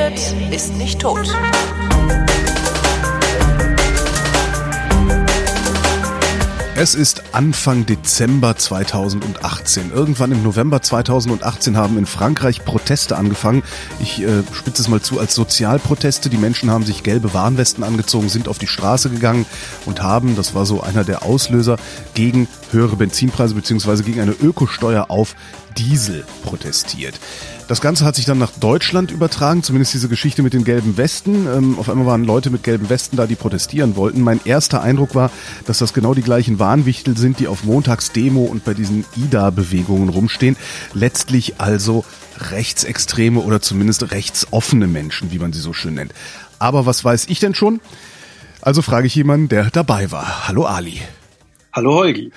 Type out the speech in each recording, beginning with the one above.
redet, ist nicht tot. Es ist Anfang Dezember 2018. Irgendwann im November 2018 haben in Frankreich Proteste angefangen. Ich äh, spitze es mal zu als Sozialproteste. Die Menschen haben sich gelbe Warnwesten angezogen, sind auf die Straße gegangen und haben, das war so einer der Auslöser, gegen höhere Benzinpreise beziehungsweise gegen eine Ökosteuer auf Diesel protestiert. Das Ganze hat sich dann nach Deutschland übertragen, zumindest diese Geschichte mit den gelben Westen. Ähm, auf einmal waren Leute mit gelben Westen da, die protestieren wollten. Mein erster Eindruck war, dass das genau die gleichen Warnwichtel sind, die auf Montagsdemo und bei diesen IDA-Bewegungen rumstehen. Letztlich also rechtsextreme oder zumindest rechtsoffene Menschen, wie man sie so schön nennt. Aber was weiß ich denn schon? Also frage ich jemanden, der dabei war. Hallo Ali. Hallo Holgi.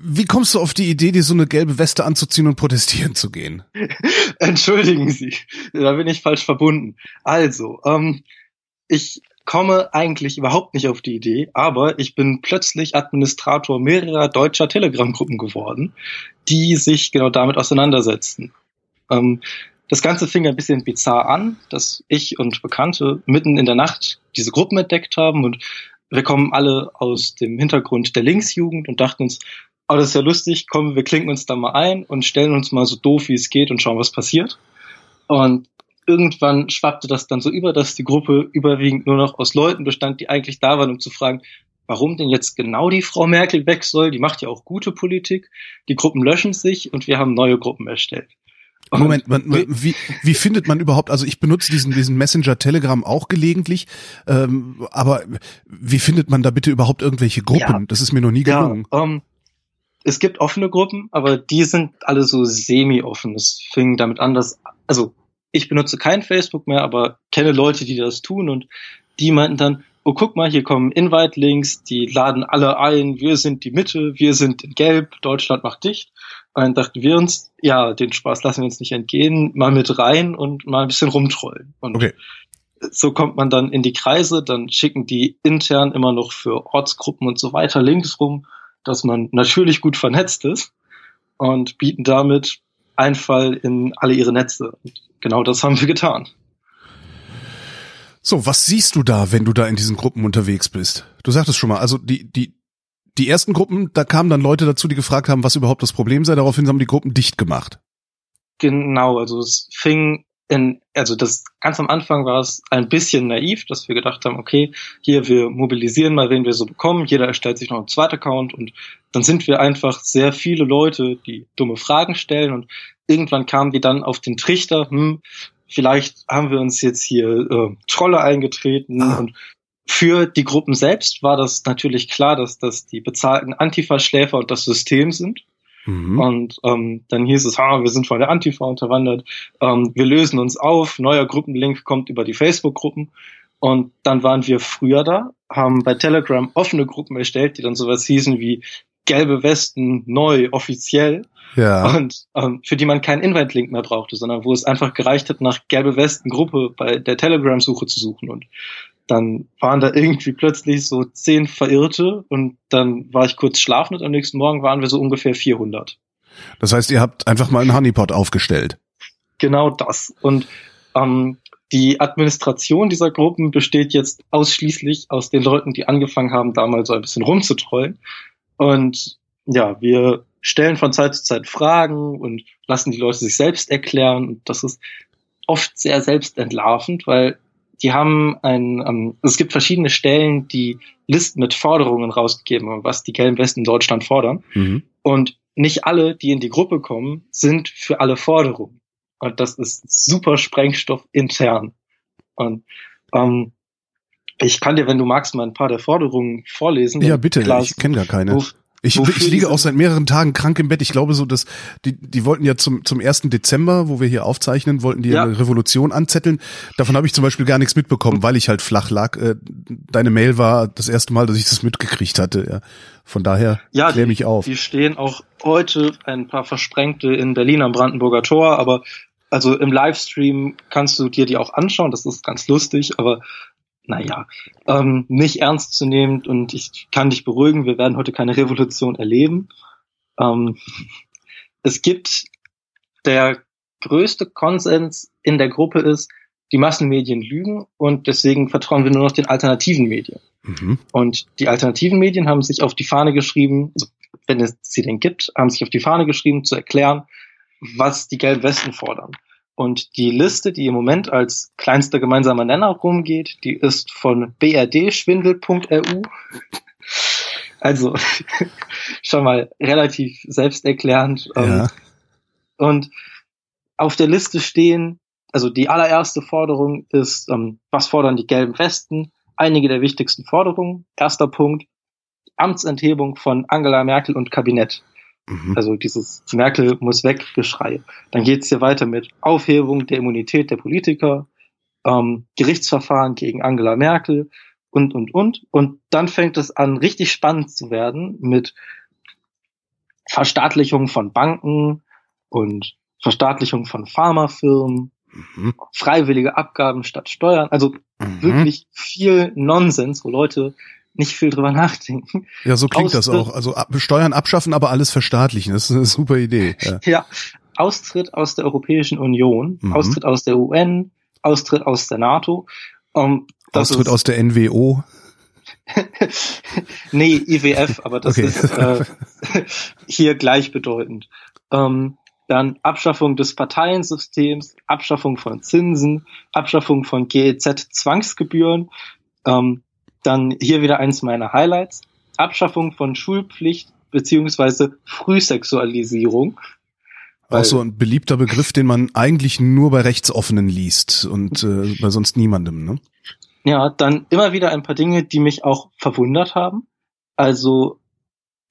Wie kommst du auf die Idee, dir so eine gelbe Weste anzuziehen und protestieren zu gehen? Entschuldigen Sie, da bin ich falsch verbunden. Also, ähm, ich komme eigentlich überhaupt nicht auf die Idee, aber ich bin plötzlich Administrator mehrerer deutscher Telegram-Gruppen geworden, die sich genau damit auseinandersetzen. Ähm, das Ganze fing ein bisschen bizarr an, dass ich und Bekannte mitten in der Nacht diese Gruppen entdeckt haben und wir kommen alle aus dem Hintergrund der Linksjugend und dachten uns, oh, das ist ja lustig, komm, wir klinken uns da mal ein und stellen uns mal so doof, wie es geht und schauen, was passiert. Und irgendwann schwappte das dann so über, dass die Gruppe überwiegend nur noch aus Leuten bestand, die eigentlich da waren, um zu fragen, warum denn jetzt genau die Frau Merkel weg soll. Die macht ja auch gute Politik. Die Gruppen löschen sich und wir haben neue Gruppen erstellt. Moment, man, wie, wie findet man überhaupt, also ich benutze diesen, diesen Messenger Telegram auch gelegentlich, ähm, aber wie findet man da bitte überhaupt irgendwelche Gruppen? Ja, das ist mir noch nie gelungen. Ja, um, ähm, es gibt offene Gruppen, aber die sind alle so semi-offen. Es fing damit an, dass, also ich benutze kein Facebook mehr, aber kenne Leute, die das tun und die meinten dann, oh guck mal, hier kommen Invite-Links, die laden alle ein, wir sind die Mitte, wir sind in Gelb, Deutschland macht dicht. Und dann dachten wir uns, ja, den Spaß lassen wir uns nicht entgehen, mal mit rein und mal ein bisschen rumtrollen. Und okay. so kommt man dann in die Kreise, dann schicken die intern immer noch für Ortsgruppen und so weiter Links rum dass man natürlich gut vernetzt ist und bieten damit Einfall in alle ihre Netze. Und genau das haben wir getan. So, was siehst du da, wenn du da in diesen Gruppen unterwegs bist? Du sagtest schon mal, also die, die, die ersten Gruppen, da kamen dann Leute dazu, die gefragt haben, was überhaupt das Problem sei. Daraufhin haben die Gruppen dicht gemacht. Genau, also es fing in, also das ganz am Anfang war es ein bisschen naiv, dass wir gedacht haben, okay, hier wir mobilisieren mal, wen wir so bekommen, jeder erstellt sich noch einen zweiten Account und dann sind wir einfach sehr viele Leute, die dumme Fragen stellen und irgendwann kamen die dann auf den Trichter, hm, vielleicht haben wir uns jetzt hier äh, Trolle eingetreten ah. und für die Gruppen selbst war das natürlich klar, dass das die bezahlten Antifa-Schläfer und das System sind. Mhm. Und ähm, dann hieß es, ha, wir sind von der Antifa unterwandert, ähm, wir lösen uns auf, neuer Gruppenlink kommt über die Facebook-Gruppen. Und dann waren wir früher da, haben bei Telegram offene Gruppen erstellt, die dann sowas hießen wie gelbe Westen neu offiziell. Ja. Und ähm, für die man keinen Invite-Link mehr brauchte, sondern wo es einfach gereicht hat, nach gelbe Westen Gruppe bei der Telegram-Suche zu suchen. Und dann waren da irgendwie plötzlich so zehn Verirrte und dann war ich kurz schlafen und am nächsten Morgen waren wir so ungefähr 400. Das heißt, ihr habt einfach mal einen Honeypot aufgestellt. Genau das. Und ähm, die Administration dieser Gruppen besteht jetzt ausschließlich aus den Leuten, die angefangen haben, da mal so ein bisschen rumzutrollen. Und ja, wir stellen von Zeit zu Zeit Fragen und lassen die Leute sich selbst erklären. Und das ist oft sehr selbstentlarvend, weil die haben ein, ähm, es gibt verschiedene Stellen, die Listen mit Forderungen rausgegeben haben, was die gelben Westen in Deutschland fordern. Mhm. Und nicht alle, die in die Gruppe kommen, sind für alle Forderungen. Und das ist super Sprengstoff intern. Und ähm, ich kann dir, wenn du magst, mal ein paar der Forderungen vorlesen. Ja, bitte, ich kenne gar keine. Wo, ich, ich liege auch seit mehreren Tagen krank im Bett. Ich glaube so, dass die, die wollten ja zum, zum ersten Dezember, wo wir hier aufzeichnen, wollten die ja. eine Revolution anzetteln. Davon habe ich zum Beispiel gar nichts mitbekommen, weil ich halt flach lag. Äh, deine Mail war das erste Mal, dass ich das mitgekriegt hatte. Ja. Von daher ja, klär mich auf. Die stehen auch heute ein paar Versprengte in Berlin am Brandenburger Tor, aber also im Livestream kannst du dir die auch anschauen, das ist ganz lustig, aber naja, ähm, nicht ernst zu nehmen und ich kann dich beruhigen, wir werden heute keine Revolution erleben. Ähm, es gibt der größte Konsens in der Gruppe ist, die Massenmedien lügen und deswegen vertrauen wir nur noch den alternativen Medien. Mhm. Und die alternativen Medien haben sich auf die Fahne geschrieben, also wenn es sie denn gibt, haben sich auf die Fahne geschrieben, zu erklären, was die gelben Westen fordern. Und die Liste, die im Moment als kleinster gemeinsamer Nenner rumgeht, die ist von brdschwindel.ru. Also schon mal relativ selbsterklärend. Ähm, ja. Und auf der Liste stehen, also die allererste Forderung ist, ähm, was fordern die gelben Westen? Einige der wichtigsten Forderungen. Erster Punkt, Amtsenthebung von Angela Merkel und Kabinett. Mhm. Also dieses Merkel muss weg Geschrei. Dann geht es hier weiter mit Aufhebung der Immunität der Politiker, ähm, Gerichtsverfahren gegen Angela Merkel und, und, und. Und dann fängt es an, richtig spannend zu werden mit Verstaatlichung von Banken und Verstaatlichung von Pharmafirmen, mhm. freiwillige Abgaben statt Steuern. Also mhm. wirklich viel Nonsens, wo Leute nicht viel drüber nachdenken. Ja, so klingt Austritt, das auch. Also Steuern abschaffen, aber alles verstaatlichen. Das ist eine super Idee. Ja, ja. Austritt aus der Europäischen Union, mhm. Austritt aus der UN, Austritt aus der NATO. Um, Austritt ist, aus der NWO. nee, IWF, aber das okay. ist äh, hier gleichbedeutend. Ähm, dann Abschaffung des Parteiensystems, Abschaffung von Zinsen, Abschaffung von GEZ-Zwangsgebühren, ähm, dann hier wieder eins meiner Highlights. Abschaffung von Schulpflicht beziehungsweise Frühsexualisierung. Auch so ein beliebter Begriff, den man eigentlich nur bei Rechtsoffenen liest und äh, bei sonst niemandem, ne? Ja, dann immer wieder ein paar Dinge, die mich auch verwundert haben. Also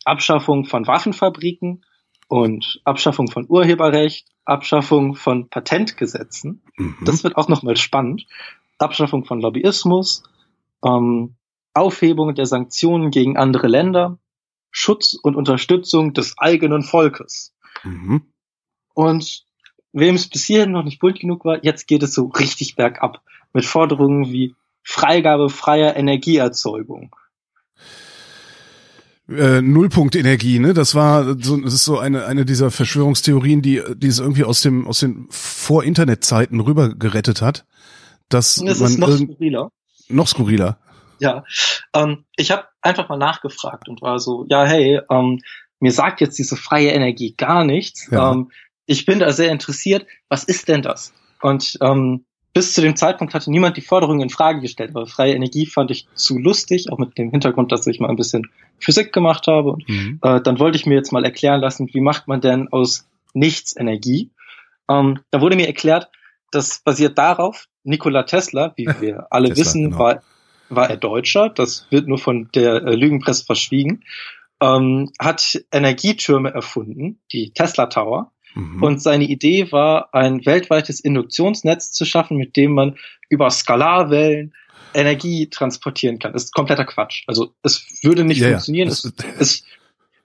Abschaffung von Waffenfabriken und Abschaffung von Urheberrecht, Abschaffung von Patentgesetzen. Mhm. Das wird auch nochmal spannend. Abschaffung von Lobbyismus, ähm, Aufhebung der Sanktionen gegen andere Länder, Schutz und Unterstützung des eigenen Volkes. Mhm. Und wem es bis hierhin noch nicht bunt genug war, jetzt geht es so richtig bergab mit Forderungen wie Freigabe freier Energieerzeugung. Äh, Nullpunktenergie, ne? Das war so, das ist so eine eine dieser Verschwörungstheorien, die die es irgendwie aus dem aus den Vor-Internet-Zeiten rüber gerettet hat. Dass es man ist noch skurriler. Noch skurriler. Ja, ähm, ich habe einfach mal nachgefragt und war so, ja, hey, ähm, mir sagt jetzt diese freie Energie gar nichts. Ja. Ähm, ich bin da sehr interessiert. Was ist denn das? Und ähm, bis zu dem Zeitpunkt hatte niemand die Forderung in Frage gestellt, weil freie Energie fand ich zu lustig, auch mit dem Hintergrund, dass ich mal ein bisschen Physik gemacht habe. Und, mhm. äh, dann wollte ich mir jetzt mal erklären lassen, wie macht man denn aus nichts Energie? Ähm, da wurde mir erklärt, das basiert darauf, Nikola Tesla, wie wir alle Tesla, wissen, genau. war war er Deutscher, das wird nur von der äh, Lügenpresse verschwiegen, ähm, hat Energietürme erfunden, die Tesla Tower. Mhm. Und seine Idee war, ein weltweites Induktionsnetz zu schaffen, mit dem man über Skalarwellen Energie transportieren kann. Das ist kompletter Quatsch. Also es würde nicht ja, funktionieren. Es, es,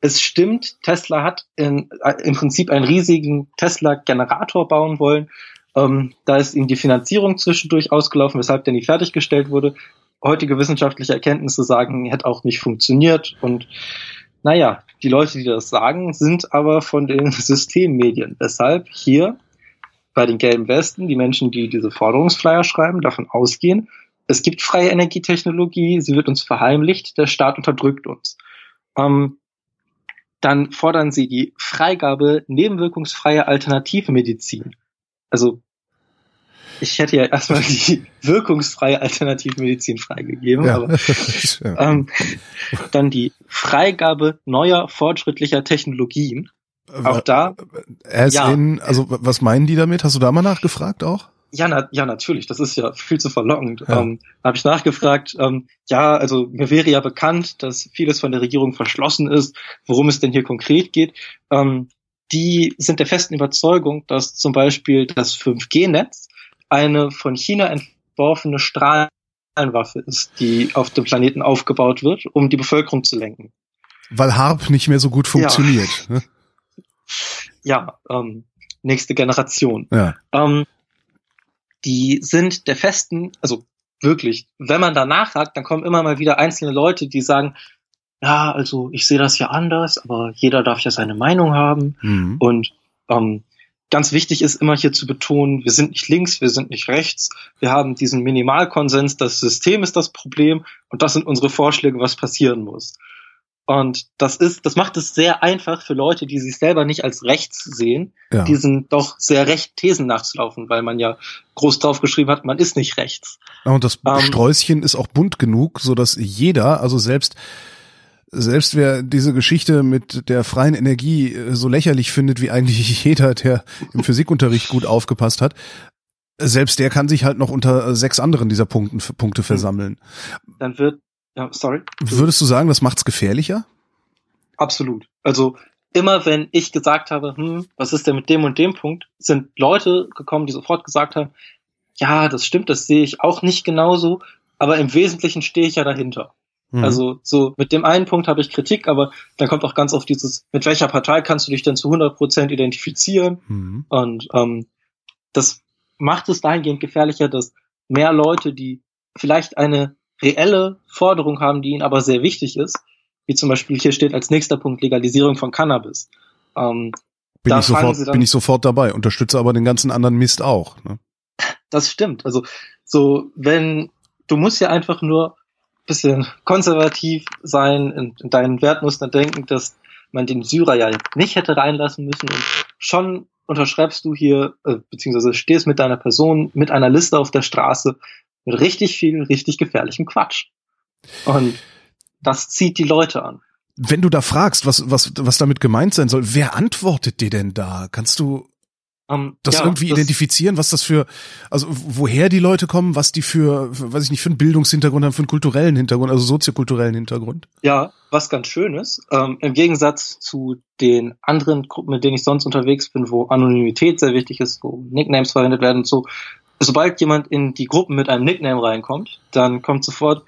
es stimmt, Tesla hat in, äh, im Prinzip einen riesigen Tesla-Generator bauen wollen. Ähm, da ist ihm die Finanzierung zwischendurch ausgelaufen, weshalb der nie fertiggestellt wurde heutige wissenschaftliche Erkenntnisse sagen, hätte auch nicht funktioniert. Und naja, die Leute, die das sagen, sind aber von den Systemmedien. Weshalb hier bei den gelben Westen die Menschen, die diese Forderungsflyer schreiben, davon ausgehen, es gibt freie Energietechnologie, sie wird uns verheimlicht, der Staat unterdrückt uns. Ähm, dann fordern sie die Freigabe nebenwirkungsfreier Alternativmedizin. Also ich hätte ja erstmal die wirkungsfreie Alternativmedizin freigegeben, ja. aber ähm, dann die Freigabe neuer fortschrittlicher Technologien. Auch da. As ja. in, also was meinen die damit? Hast du da mal nachgefragt auch? Ja, na, ja, natürlich. Das ist ja viel zu verlockend. Ja. Ähm, da habe ich nachgefragt. Ähm, ja, also mir wäre ja bekannt, dass vieles von der Regierung verschlossen ist. Worum es denn hier konkret geht? Ähm, die sind der festen Überzeugung, dass zum Beispiel das 5G-Netz eine von China entworfene Strahlenwaffe ist, die auf dem Planeten aufgebaut wird, um die Bevölkerung zu lenken. Weil HARP nicht mehr so gut funktioniert. Ja, ne? ja ähm, nächste Generation. Ja. Ähm, die sind der festen, also wirklich, wenn man da nachhakt, dann kommen immer mal wieder einzelne Leute, die sagen, ja, also ich sehe das ja anders, aber jeder darf ja seine Meinung haben. Mhm. Und ähm, ganz wichtig ist immer hier zu betonen, wir sind nicht links, wir sind nicht rechts, wir haben diesen Minimalkonsens, das System ist das Problem und das sind unsere Vorschläge, was passieren muss. Und das ist, das macht es sehr einfach für Leute, die sich selber nicht als rechts sehen, ja. diesen doch sehr recht Thesen nachzulaufen, weil man ja groß drauf geschrieben hat, man ist nicht rechts. Ja, und das ähm, Sträußchen ist auch bunt genug, so dass jeder, also selbst selbst wer diese Geschichte mit der freien Energie äh, so lächerlich findet, wie eigentlich jeder, der im Physikunterricht gut aufgepasst hat, selbst der kann sich halt noch unter sechs anderen dieser Punkten, Punkte versammeln. Dann wird ja, sorry. Würdest du sagen, das macht's gefährlicher? Absolut. Also immer wenn ich gesagt habe, hm, was ist denn mit dem und dem Punkt, sind Leute gekommen, die sofort gesagt haben, ja, das stimmt, das sehe ich auch nicht genauso, aber im Wesentlichen stehe ich ja dahinter. Mhm. Also so mit dem einen Punkt habe ich Kritik, aber dann kommt auch ganz oft dieses, mit welcher Partei kannst du dich denn zu 100 Prozent identifizieren? Mhm. Und ähm, das macht es dahingehend gefährlicher, dass mehr Leute, die vielleicht eine reelle Forderung haben, die ihnen aber sehr wichtig ist, wie zum Beispiel hier steht als nächster Punkt Legalisierung von Cannabis. Ähm, bin, ich sofort, dann, bin ich sofort dabei, unterstütze aber den ganzen anderen Mist auch. Ne? Das stimmt. Also so, wenn du musst ja einfach nur bisschen konservativ sein, in, in deinen Wertmustern denken, dass man den Syrer ja nicht hätte reinlassen müssen und schon unterschreibst du hier, äh, beziehungsweise stehst mit deiner Person mit einer Liste auf der Straße, mit richtig viel, richtig gefährlichem Quatsch. Und das zieht die Leute an. Wenn du da fragst, was, was, was damit gemeint sein soll, wer antwortet dir denn da? Kannst du um, ähm, das ja, irgendwie das identifizieren, was das für, also woher die Leute kommen, was die für, weiß ich nicht, für einen Bildungshintergrund haben, für einen kulturellen Hintergrund, also soziokulturellen Hintergrund? Ja, was ganz schön ist, ähm, im Gegensatz zu den anderen Gruppen, mit denen ich sonst unterwegs bin, wo Anonymität sehr wichtig ist, wo Nicknames verwendet werden und so, sobald jemand in die Gruppen mit einem Nickname reinkommt, dann kommt sofort,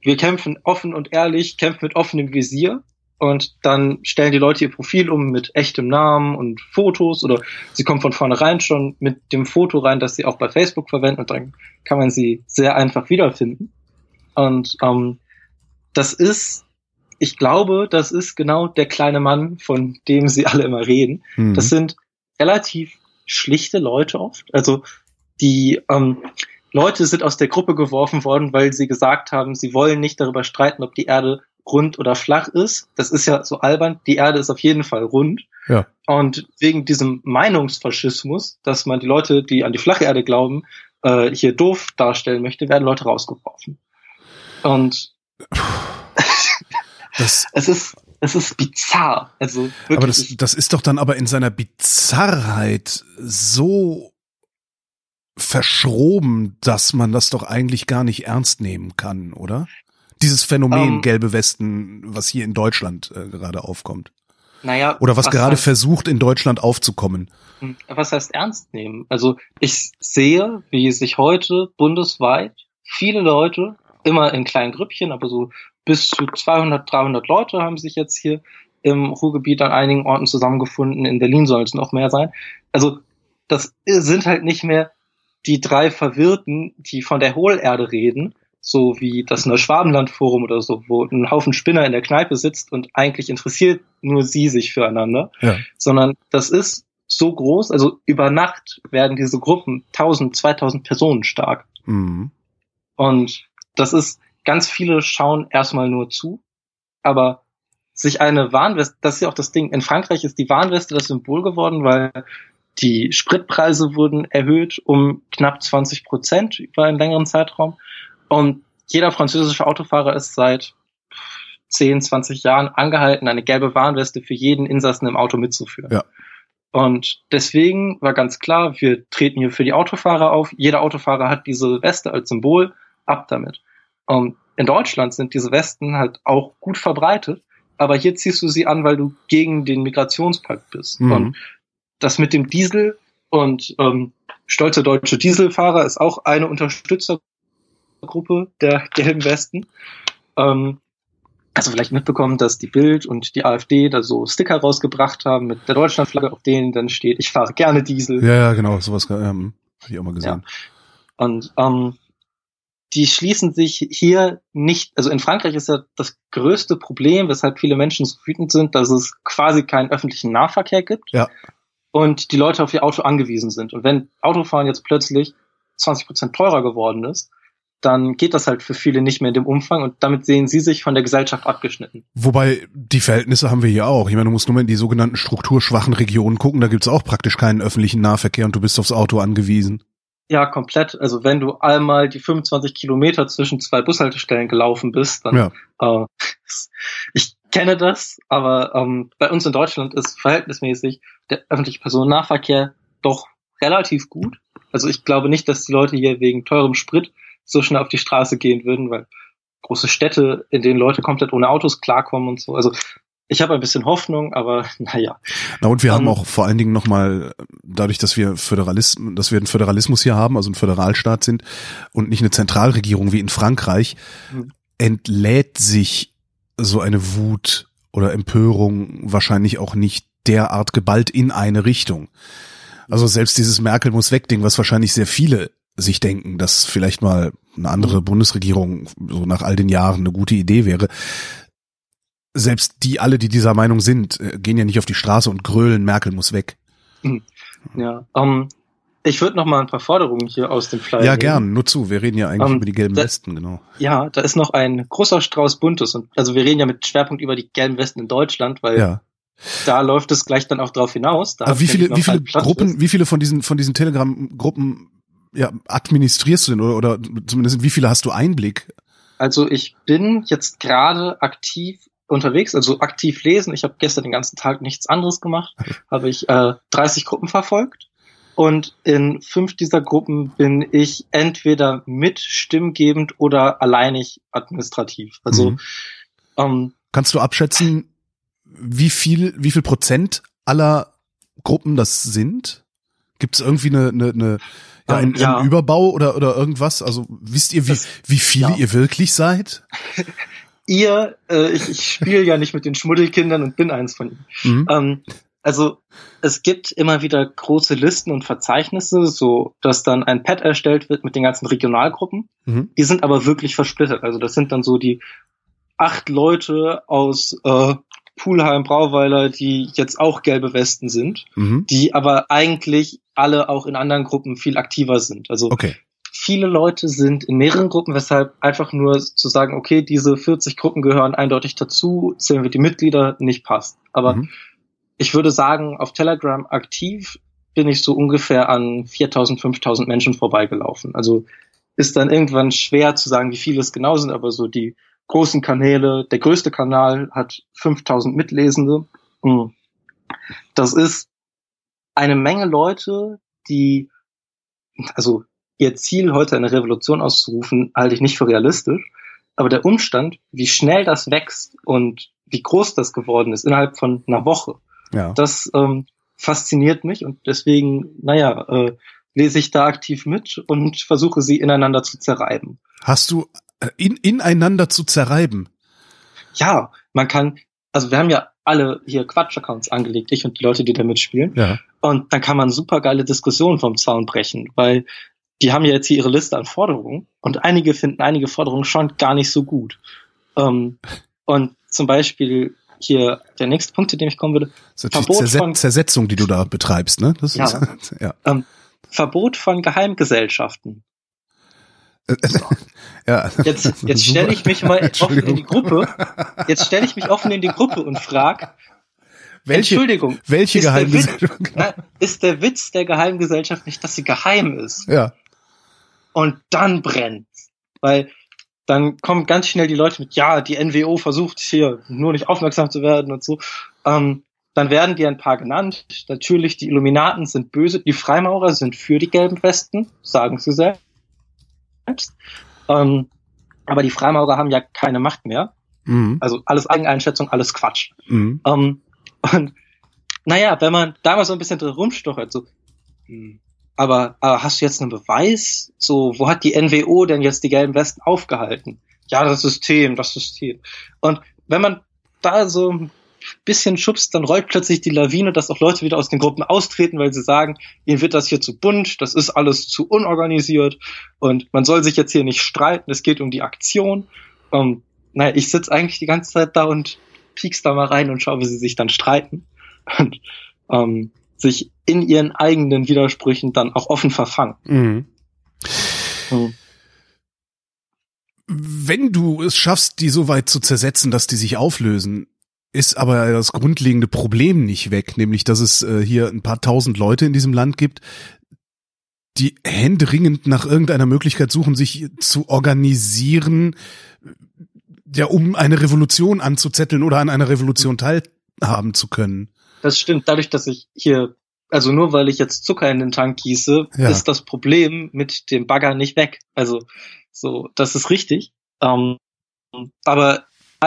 wir kämpfen offen und ehrlich, kämpfen mit offenem Visier und dann stellen die Leute ihr Profil um mit echtem Namen und Fotos oder sie kommen von vornherein schon mit dem Foto rein, das sie auch bei Facebook verwenden und dann kann man sie sehr einfach wiederfinden. Und ähm, das ist, ich glaube, das ist genau der kleine Mann, von dem sie alle immer reden. Mhm. Das sind relativ schlichte Leute oft. Also die ähm, Leute sind aus der Gruppe geworfen worden, weil sie gesagt haben, sie wollen nicht darüber streiten, ob die Erde rund oder flach ist. Das ist ja so albern. Die Erde ist auf jeden Fall rund. Ja. Und wegen diesem Meinungsfaschismus, dass man die Leute, die an die flache Erde glauben, äh, hier doof darstellen möchte, werden Leute rausgeworfen. Und das es ist es ist bizarr. Also wirklich. Aber das, das ist doch dann aber in seiner Bizarrheit so verschroben, dass man das doch eigentlich gar nicht ernst nehmen kann, oder? Dieses Phänomen um, ähm. gelbe Westen, was hier in Deutschland äh, gerade aufkommt. Naja. Oder was, was gerade heißt, versucht in Deutschland aufzukommen. Hm, was heißt ernst nehmen? Also ich sehe, wie sich heute bundesweit viele Leute, immer in kleinen Grüppchen, aber so bis zu 200, 300 Leute haben sich jetzt hier im Ruhrgebiet an einigen Orten zusammengefunden. In Berlin sollen es noch mehr sein. Also das sind halt nicht mehr die drei Verwirrten, die von der Hohlerde reden, so wie das Neuschwabenland-Forum oder so, wo ein Haufen Spinner in der Kneipe sitzt und eigentlich interessiert nur sie sich füreinander, ja. sondern das ist so groß, also über Nacht werden diese Gruppen 1000, 2000 Personen stark. Mhm. Und das ist, ganz viele schauen erstmal nur zu, aber sich eine Warnweste, das ist ja auch das Ding, in Frankreich ist die Warnweste das Symbol geworden, weil die Spritpreise wurden erhöht um knapp 20 Prozent über einen längeren Zeitraum. Und jeder französische Autofahrer ist seit 10, 20 Jahren angehalten, eine gelbe Warnweste für jeden Insassen im Auto mitzuführen. Ja. Und deswegen war ganz klar, wir treten hier für die Autofahrer auf. Jeder Autofahrer hat diese Weste als Symbol. Ab damit. Und in Deutschland sind diese Westen halt auch gut verbreitet. Aber hier ziehst du sie an, weil du gegen den Migrationspakt bist. Mhm. Und das mit dem Diesel und ähm, stolze deutsche Dieselfahrer ist auch eine Unterstützergruppe der gelben Westen. Ähm, also vielleicht mitbekommen, dass die Bild und die AfD da so Sticker rausgebracht haben mit der Deutschlandflagge, auf denen dann steht, ich fahre gerne Diesel. Ja, ja, genau, sowas ähm, habe ich auch mal gesehen. Ja. Und ähm, die schließen sich hier nicht, also in Frankreich ist ja das größte Problem, weshalb viele Menschen so wütend sind, dass es quasi keinen öffentlichen Nahverkehr gibt. Ja und die Leute auf ihr Auto angewiesen sind. Und wenn Autofahren jetzt plötzlich 20 Prozent teurer geworden ist, dann geht das halt für viele nicht mehr in dem Umfang und damit sehen sie sich von der Gesellschaft abgeschnitten. Wobei die Verhältnisse haben wir hier auch. Ich meine, du musst nur mal in die sogenannten strukturschwachen Regionen gucken, da gibt's auch praktisch keinen öffentlichen Nahverkehr und du bist aufs Auto angewiesen. Ja, komplett. Also wenn du einmal die 25 Kilometer zwischen zwei Bushaltestellen gelaufen bist, dann ja. äh, ich kenne das, aber ähm, bei uns in Deutschland ist verhältnismäßig der öffentliche Personennahverkehr doch relativ gut. Also ich glaube nicht, dass die Leute hier wegen teurem Sprit so schnell auf die Straße gehen würden, weil große Städte, in denen Leute komplett ohne Autos klarkommen und so. Also ich habe ein bisschen Hoffnung, aber naja. Na und wir um, haben ähm, auch vor allen Dingen nochmal, dadurch, dass wir Föderalismus, dass wir einen Föderalismus hier haben, also ein Föderalstaat sind und nicht eine Zentralregierung wie in Frankreich, mhm. entlädt sich so eine Wut oder Empörung wahrscheinlich auch nicht derart geballt in eine Richtung. Also selbst dieses Merkel muss weg Ding, was wahrscheinlich sehr viele sich denken, dass vielleicht mal eine andere. Bundesregierung so nach all den Jahren eine gute Idee wäre. Selbst die alle, die dieser Meinung sind, äh, gehen ja nicht auf die Straße und grölen, Merkel muss weg. Mhm. Ja, um, ähm, ich würde noch mal ein paar Forderungen hier aus dem Flyer. Ja, nehmen. gern, nur zu. Wir reden ja eigentlich um, über die gelben da, Westen, genau. Ja, da ist noch ein großer Strauß Buntes und also wir reden ja mit Schwerpunkt über die gelben Westen in Deutschland, weil ja. da läuft es gleich dann auch drauf hinaus. Da wie viele, wie viele Gruppen, ist. wie viele von diesen von diesen Telegram-Gruppen ja, administrierst du denn oder, oder zumindest wie viele hast du Einblick? Also ich bin jetzt gerade aktiv unterwegs, also aktiv lesen. Ich habe gestern den ganzen Tag nichts anderes gemacht, habe ich äh, 30 Gruppen verfolgt und in fünf dieser Gruppen bin ich entweder mit stimmgebend oder alleinig administrativ. Also mhm. ähm, kannst du abschätzen, wie viel, wie viel Prozent aller Gruppen das sind? Gibt es irgendwie eine, eine, eine ja, ein, ja. ein Überbau oder, oder irgendwas? Also wisst ihr, wie, das, wie viele ja. ihr wirklich seid? ihr, äh, ich, ich spiele ja nicht mit den Schmuddelkindern und bin eins von ihnen. Mhm. Ähm, also es gibt immer wieder große Listen und Verzeichnisse, so dass dann ein Pad erstellt wird mit den ganzen Regionalgruppen. Mhm. Die sind aber wirklich versplittert. Also das sind dann so die acht Leute aus äh, Pulheim, Brauweiler, die jetzt auch gelbe Westen sind, mhm. die aber eigentlich alle auch in anderen Gruppen viel aktiver sind. Also okay. viele Leute sind in mehreren Gruppen, weshalb einfach nur zu sagen, okay, diese 40 Gruppen gehören eindeutig dazu, zählen wir die Mitglieder, nicht passt. Aber mhm. ich würde sagen, auf Telegram aktiv bin ich so ungefähr an 4000, 5000 Menschen vorbeigelaufen. Also ist dann irgendwann schwer zu sagen, wie viele es genau sind, aber so die großen Kanäle. Der größte Kanal hat 5000 Mitlesende. Hm. Das ist eine Menge Leute, die, also ihr Ziel, heute eine Revolution auszurufen, halte ich nicht für realistisch. Aber der Umstand, wie schnell das wächst und wie groß das geworden ist innerhalb von einer Woche, ja. das ähm, fasziniert mich und deswegen, naja, äh, lese ich da aktiv mit und versuche sie ineinander zu zerreiben. Hast du äh, in, ineinander zu zerreiben. Ja, man kann, also wir haben ja alle hier Quatsch-Accounts angelegt, ich und die Leute, die da mitspielen. Ja. Und dann kann man super geile Diskussionen vom Zaun brechen, weil die haben ja jetzt hier ihre Liste an Forderungen und einige finden einige Forderungen schon gar nicht so gut. Ähm, und zum Beispiel hier der nächste Punkt, zu dem ich kommen würde. Ist Verbot Zerset von Zersetzung, die du da betreibst, ne? Das ja. Ist, ja. Ähm, Verbot von Geheimgesellschaften. ja. Jetzt, jetzt stelle ich mich mal offen in die Gruppe. Jetzt stelle ich mich offen in die Gruppe und frage, welche, Entschuldigung, welche Geheimgesellschaft? Na, ist der Witz der Geheimgesellschaft nicht, dass sie geheim ist? Ja. Und dann brennt. Weil dann kommen ganz schnell die Leute mit, ja, die NWO versucht hier nur nicht aufmerksam zu werden und so. Ähm, dann werden dir ein paar genannt. Natürlich, die Illuminaten sind böse, die Freimaurer sind für die gelben Westen, sagen sie selbst selbst. Ähm, aber die Freimaurer haben ja keine Macht mehr. Mhm. Also alles Eigeneinschätzung, alles Quatsch. Mhm. Ähm, und naja, wenn man da mal so ein bisschen drin rumstochert, so, hm, aber, aber hast du jetzt einen Beweis? So, wo hat die NWO denn jetzt die gelben Westen aufgehalten? Ja, das System, das System. Und wenn man da so bisschen schubst, dann rollt plötzlich die Lawine, dass auch Leute wieder aus den Gruppen austreten, weil sie sagen, ihnen wird das hier zu bunt, das ist alles zu unorganisiert und man soll sich jetzt hier nicht streiten, es geht um die Aktion. Ähm, naja, ich sitze eigentlich die ganze Zeit da und piekst da mal rein und schaue, wie sie sich dann streiten. Und ähm, sich in ihren eigenen Widersprüchen dann auch offen verfangen. Mhm. Mhm. Wenn du es schaffst, die so weit zu zersetzen, dass die sich auflösen, ist aber das grundlegende Problem nicht weg, nämlich dass es äh, hier ein paar tausend Leute in diesem Land gibt, die händeringend nach irgendeiner Möglichkeit suchen, sich zu organisieren, ja, um eine Revolution anzuzetteln oder an einer Revolution teilhaben zu können. Das stimmt. Dadurch, dass ich hier, also nur weil ich jetzt Zucker in den Tank gieße, ja. ist das Problem mit dem Bagger nicht weg. Also so, das ist richtig. Ähm, aber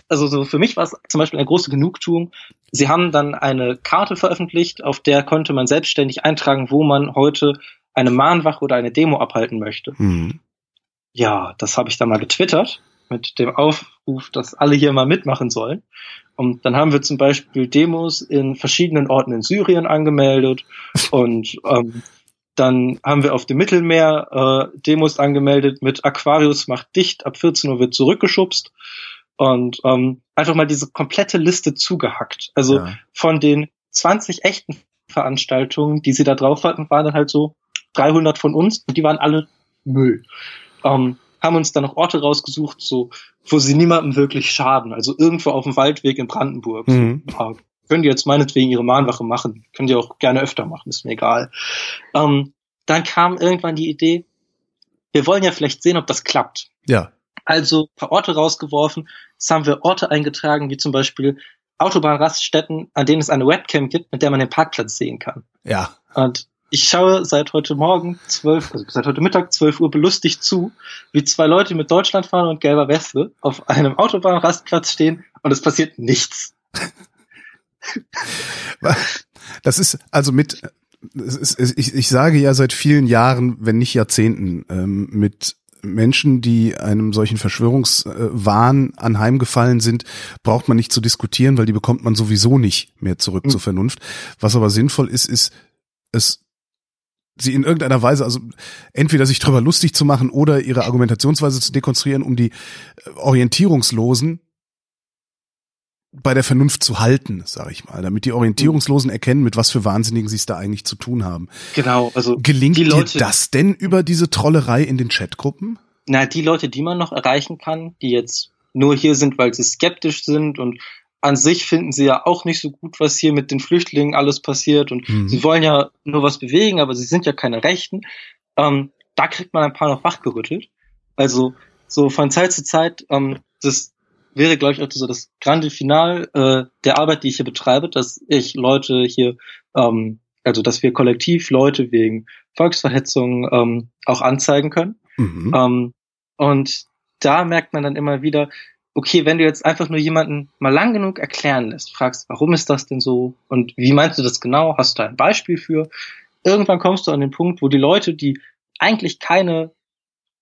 also so für mich war es zum Beispiel eine große Genugtuung. Sie haben dann eine Karte veröffentlicht, auf der konnte man selbstständig eintragen, wo man heute eine Mahnwache oder eine Demo abhalten möchte. Mhm. Ja, das habe ich dann mal getwittert mit dem Aufruf, dass alle hier mal mitmachen sollen. Und dann haben wir zum Beispiel Demos in verschiedenen Orten in Syrien angemeldet und ähm, dann haben wir auf dem Mittelmeer äh, Demos angemeldet mit Aquarius macht dicht, ab 14 Uhr wird zurückgeschubst und ähm, einfach mal diese komplette Liste zugehackt. Also ja. von den 20 echten Veranstaltungen, die sie da drauf hatten, waren dann halt so 300 von uns und die waren alle Müll. Ähm, haben uns dann noch Orte rausgesucht, so, wo sie niemandem wirklich schaden. Also irgendwo auf dem Waldweg in Brandenburg. Mhm. Ja, können die jetzt meinetwegen ihre Mahnwache machen. Können die auch gerne öfter machen, ist mir egal. Ähm, dann kam irgendwann die Idee, wir wollen ja vielleicht sehen, ob das klappt. Ja. Also paar Orte rausgeworfen. Jetzt haben wir Orte eingetragen, wie zum Beispiel Autobahnraststätten, an denen es eine Webcam gibt, mit der man den Parkplatz sehen kann. Ja. Und ich schaue seit heute Morgen zwölf, also seit heute Mittag zwölf Uhr belustigt zu, wie zwei Leute mit Deutschlandfahne und gelber Weste auf einem Autobahnrastplatz stehen und es passiert nichts. Das ist also mit, ist, ich, ich sage ja seit vielen Jahren, wenn nicht Jahrzehnten, ähm, mit Menschen, die einem solchen Verschwörungswahn anheimgefallen sind, braucht man nicht zu diskutieren, weil die bekommt man sowieso nicht mehr zurück mhm. zur Vernunft. Was aber sinnvoll ist, ist es sie in irgendeiner Weise, also entweder sich drüber lustig zu machen oder ihre Argumentationsweise zu dekonstruieren, um die äh, Orientierungslosen bei der Vernunft zu halten, sage ich mal, damit die Orientierungslosen erkennen, mit was für Wahnsinnigen sie es da eigentlich zu tun haben. Genau, also gelingt die Leute, dir das denn über diese Trollerei in den Chatgruppen? Na, die Leute, die man noch erreichen kann, die jetzt nur hier sind, weil sie skeptisch sind und an sich finden sie ja auch nicht so gut, was hier mit den Flüchtlingen alles passiert und mhm. sie wollen ja nur was bewegen, aber sie sind ja keine Rechten. Ähm, da kriegt man ein paar noch wachgerüttelt. Also so von Zeit zu Zeit, ähm, das wäre, glaube ich, auch so das grande Final äh, der Arbeit, die ich hier betreibe, dass ich Leute hier, ähm, also dass wir kollektiv Leute wegen Volksverhetzung ähm, auch anzeigen können. Mhm. Ähm, und da merkt man dann immer wieder, okay, wenn du jetzt einfach nur jemanden mal lang genug erklären lässt, fragst, warum ist das denn so und wie meinst du das genau, hast du ein Beispiel für, irgendwann kommst du an den Punkt, wo die Leute, die eigentlich keine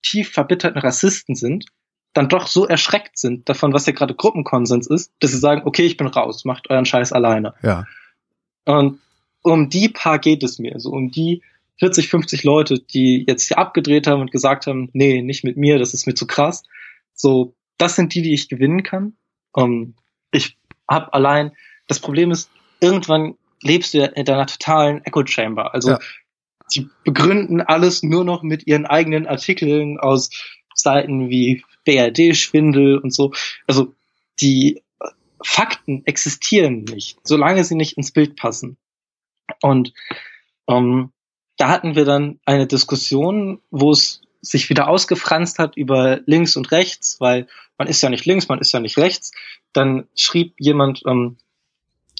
tief verbitterten Rassisten sind, dann doch so erschreckt sind davon, was ja gerade Gruppenkonsens ist, dass sie sagen, okay, ich bin raus, macht euren Scheiß alleine. Ja. Und um die paar geht es mir, also um die 40, 50 Leute, die jetzt hier abgedreht haben und gesagt haben, nee, nicht mit mir, das ist mir zu krass. So, das sind die, die ich gewinnen kann. Um, ähm, ich habe allein, das Problem ist, irgendwann lebst du in deiner totalen Echo Chamber. Also ja. sie begründen alles nur noch mit ihren eigenen Artikeln aus Seiten wie BRD-Schwindel und so. Also die Fakten existieren nicht, solange sie nicht ins Bild passen. Und ähm, da hatten wir dann eine Diskussion, wo es sich wieder ausgefranst hat über links und rechts, weil man ist ja nicht links, man ist ja nicht rechts. Dann schrieb jemand, ähm,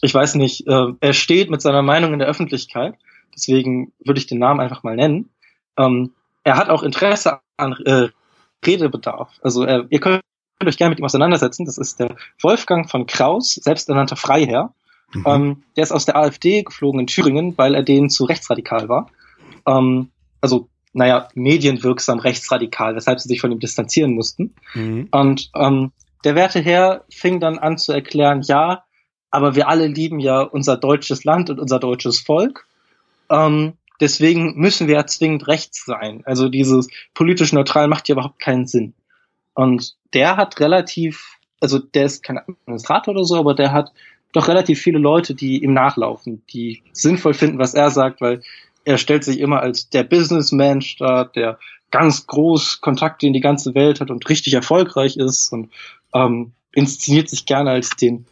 ich weiß nicht, äh, er steht mit seiner Meinung in der Öffentlichkeit, deswegen würde ich den Namen einfach mal nennen. Ähm, er hat auch Interesse an äh, Redebedarf. Also äh, ihr könnt euch gerne mit ihm auseinandersetzen. Das ist der Wolfgang von Kraus, selbsternannter Freiherr. Mhm. Ähm, der ist aus der AfD geflogen in Thüringen, weil er denen zu rechtsradikal war. Ähm, also naja, medienwirksam rechtsradikal, weshalb sie sich von ihm distanzieren mussten. Mhm. Und ähm, der werte Herr fing dann an zu erklären, ja, aber wir alle lieben ja unser deutsches Land und unser deutsches Volk. Ähm, deswegen müssen wir ja zwingend rechts sein. Also dieses politisch neutral macht ja überhaupt keinen Sinn. Und der hat relativ, also der ist kein Administrator oder so, aber der hat doch relativ viele Leute, die ihm nachlaufen, die sinnvoll finden, was er sagt, weil er stellt sich immer als der Businessman dar, der ganz groß Kontakte in die ganze Welt hat und richtig erfolgreich ist und ähm, inszeniert sich gerne als den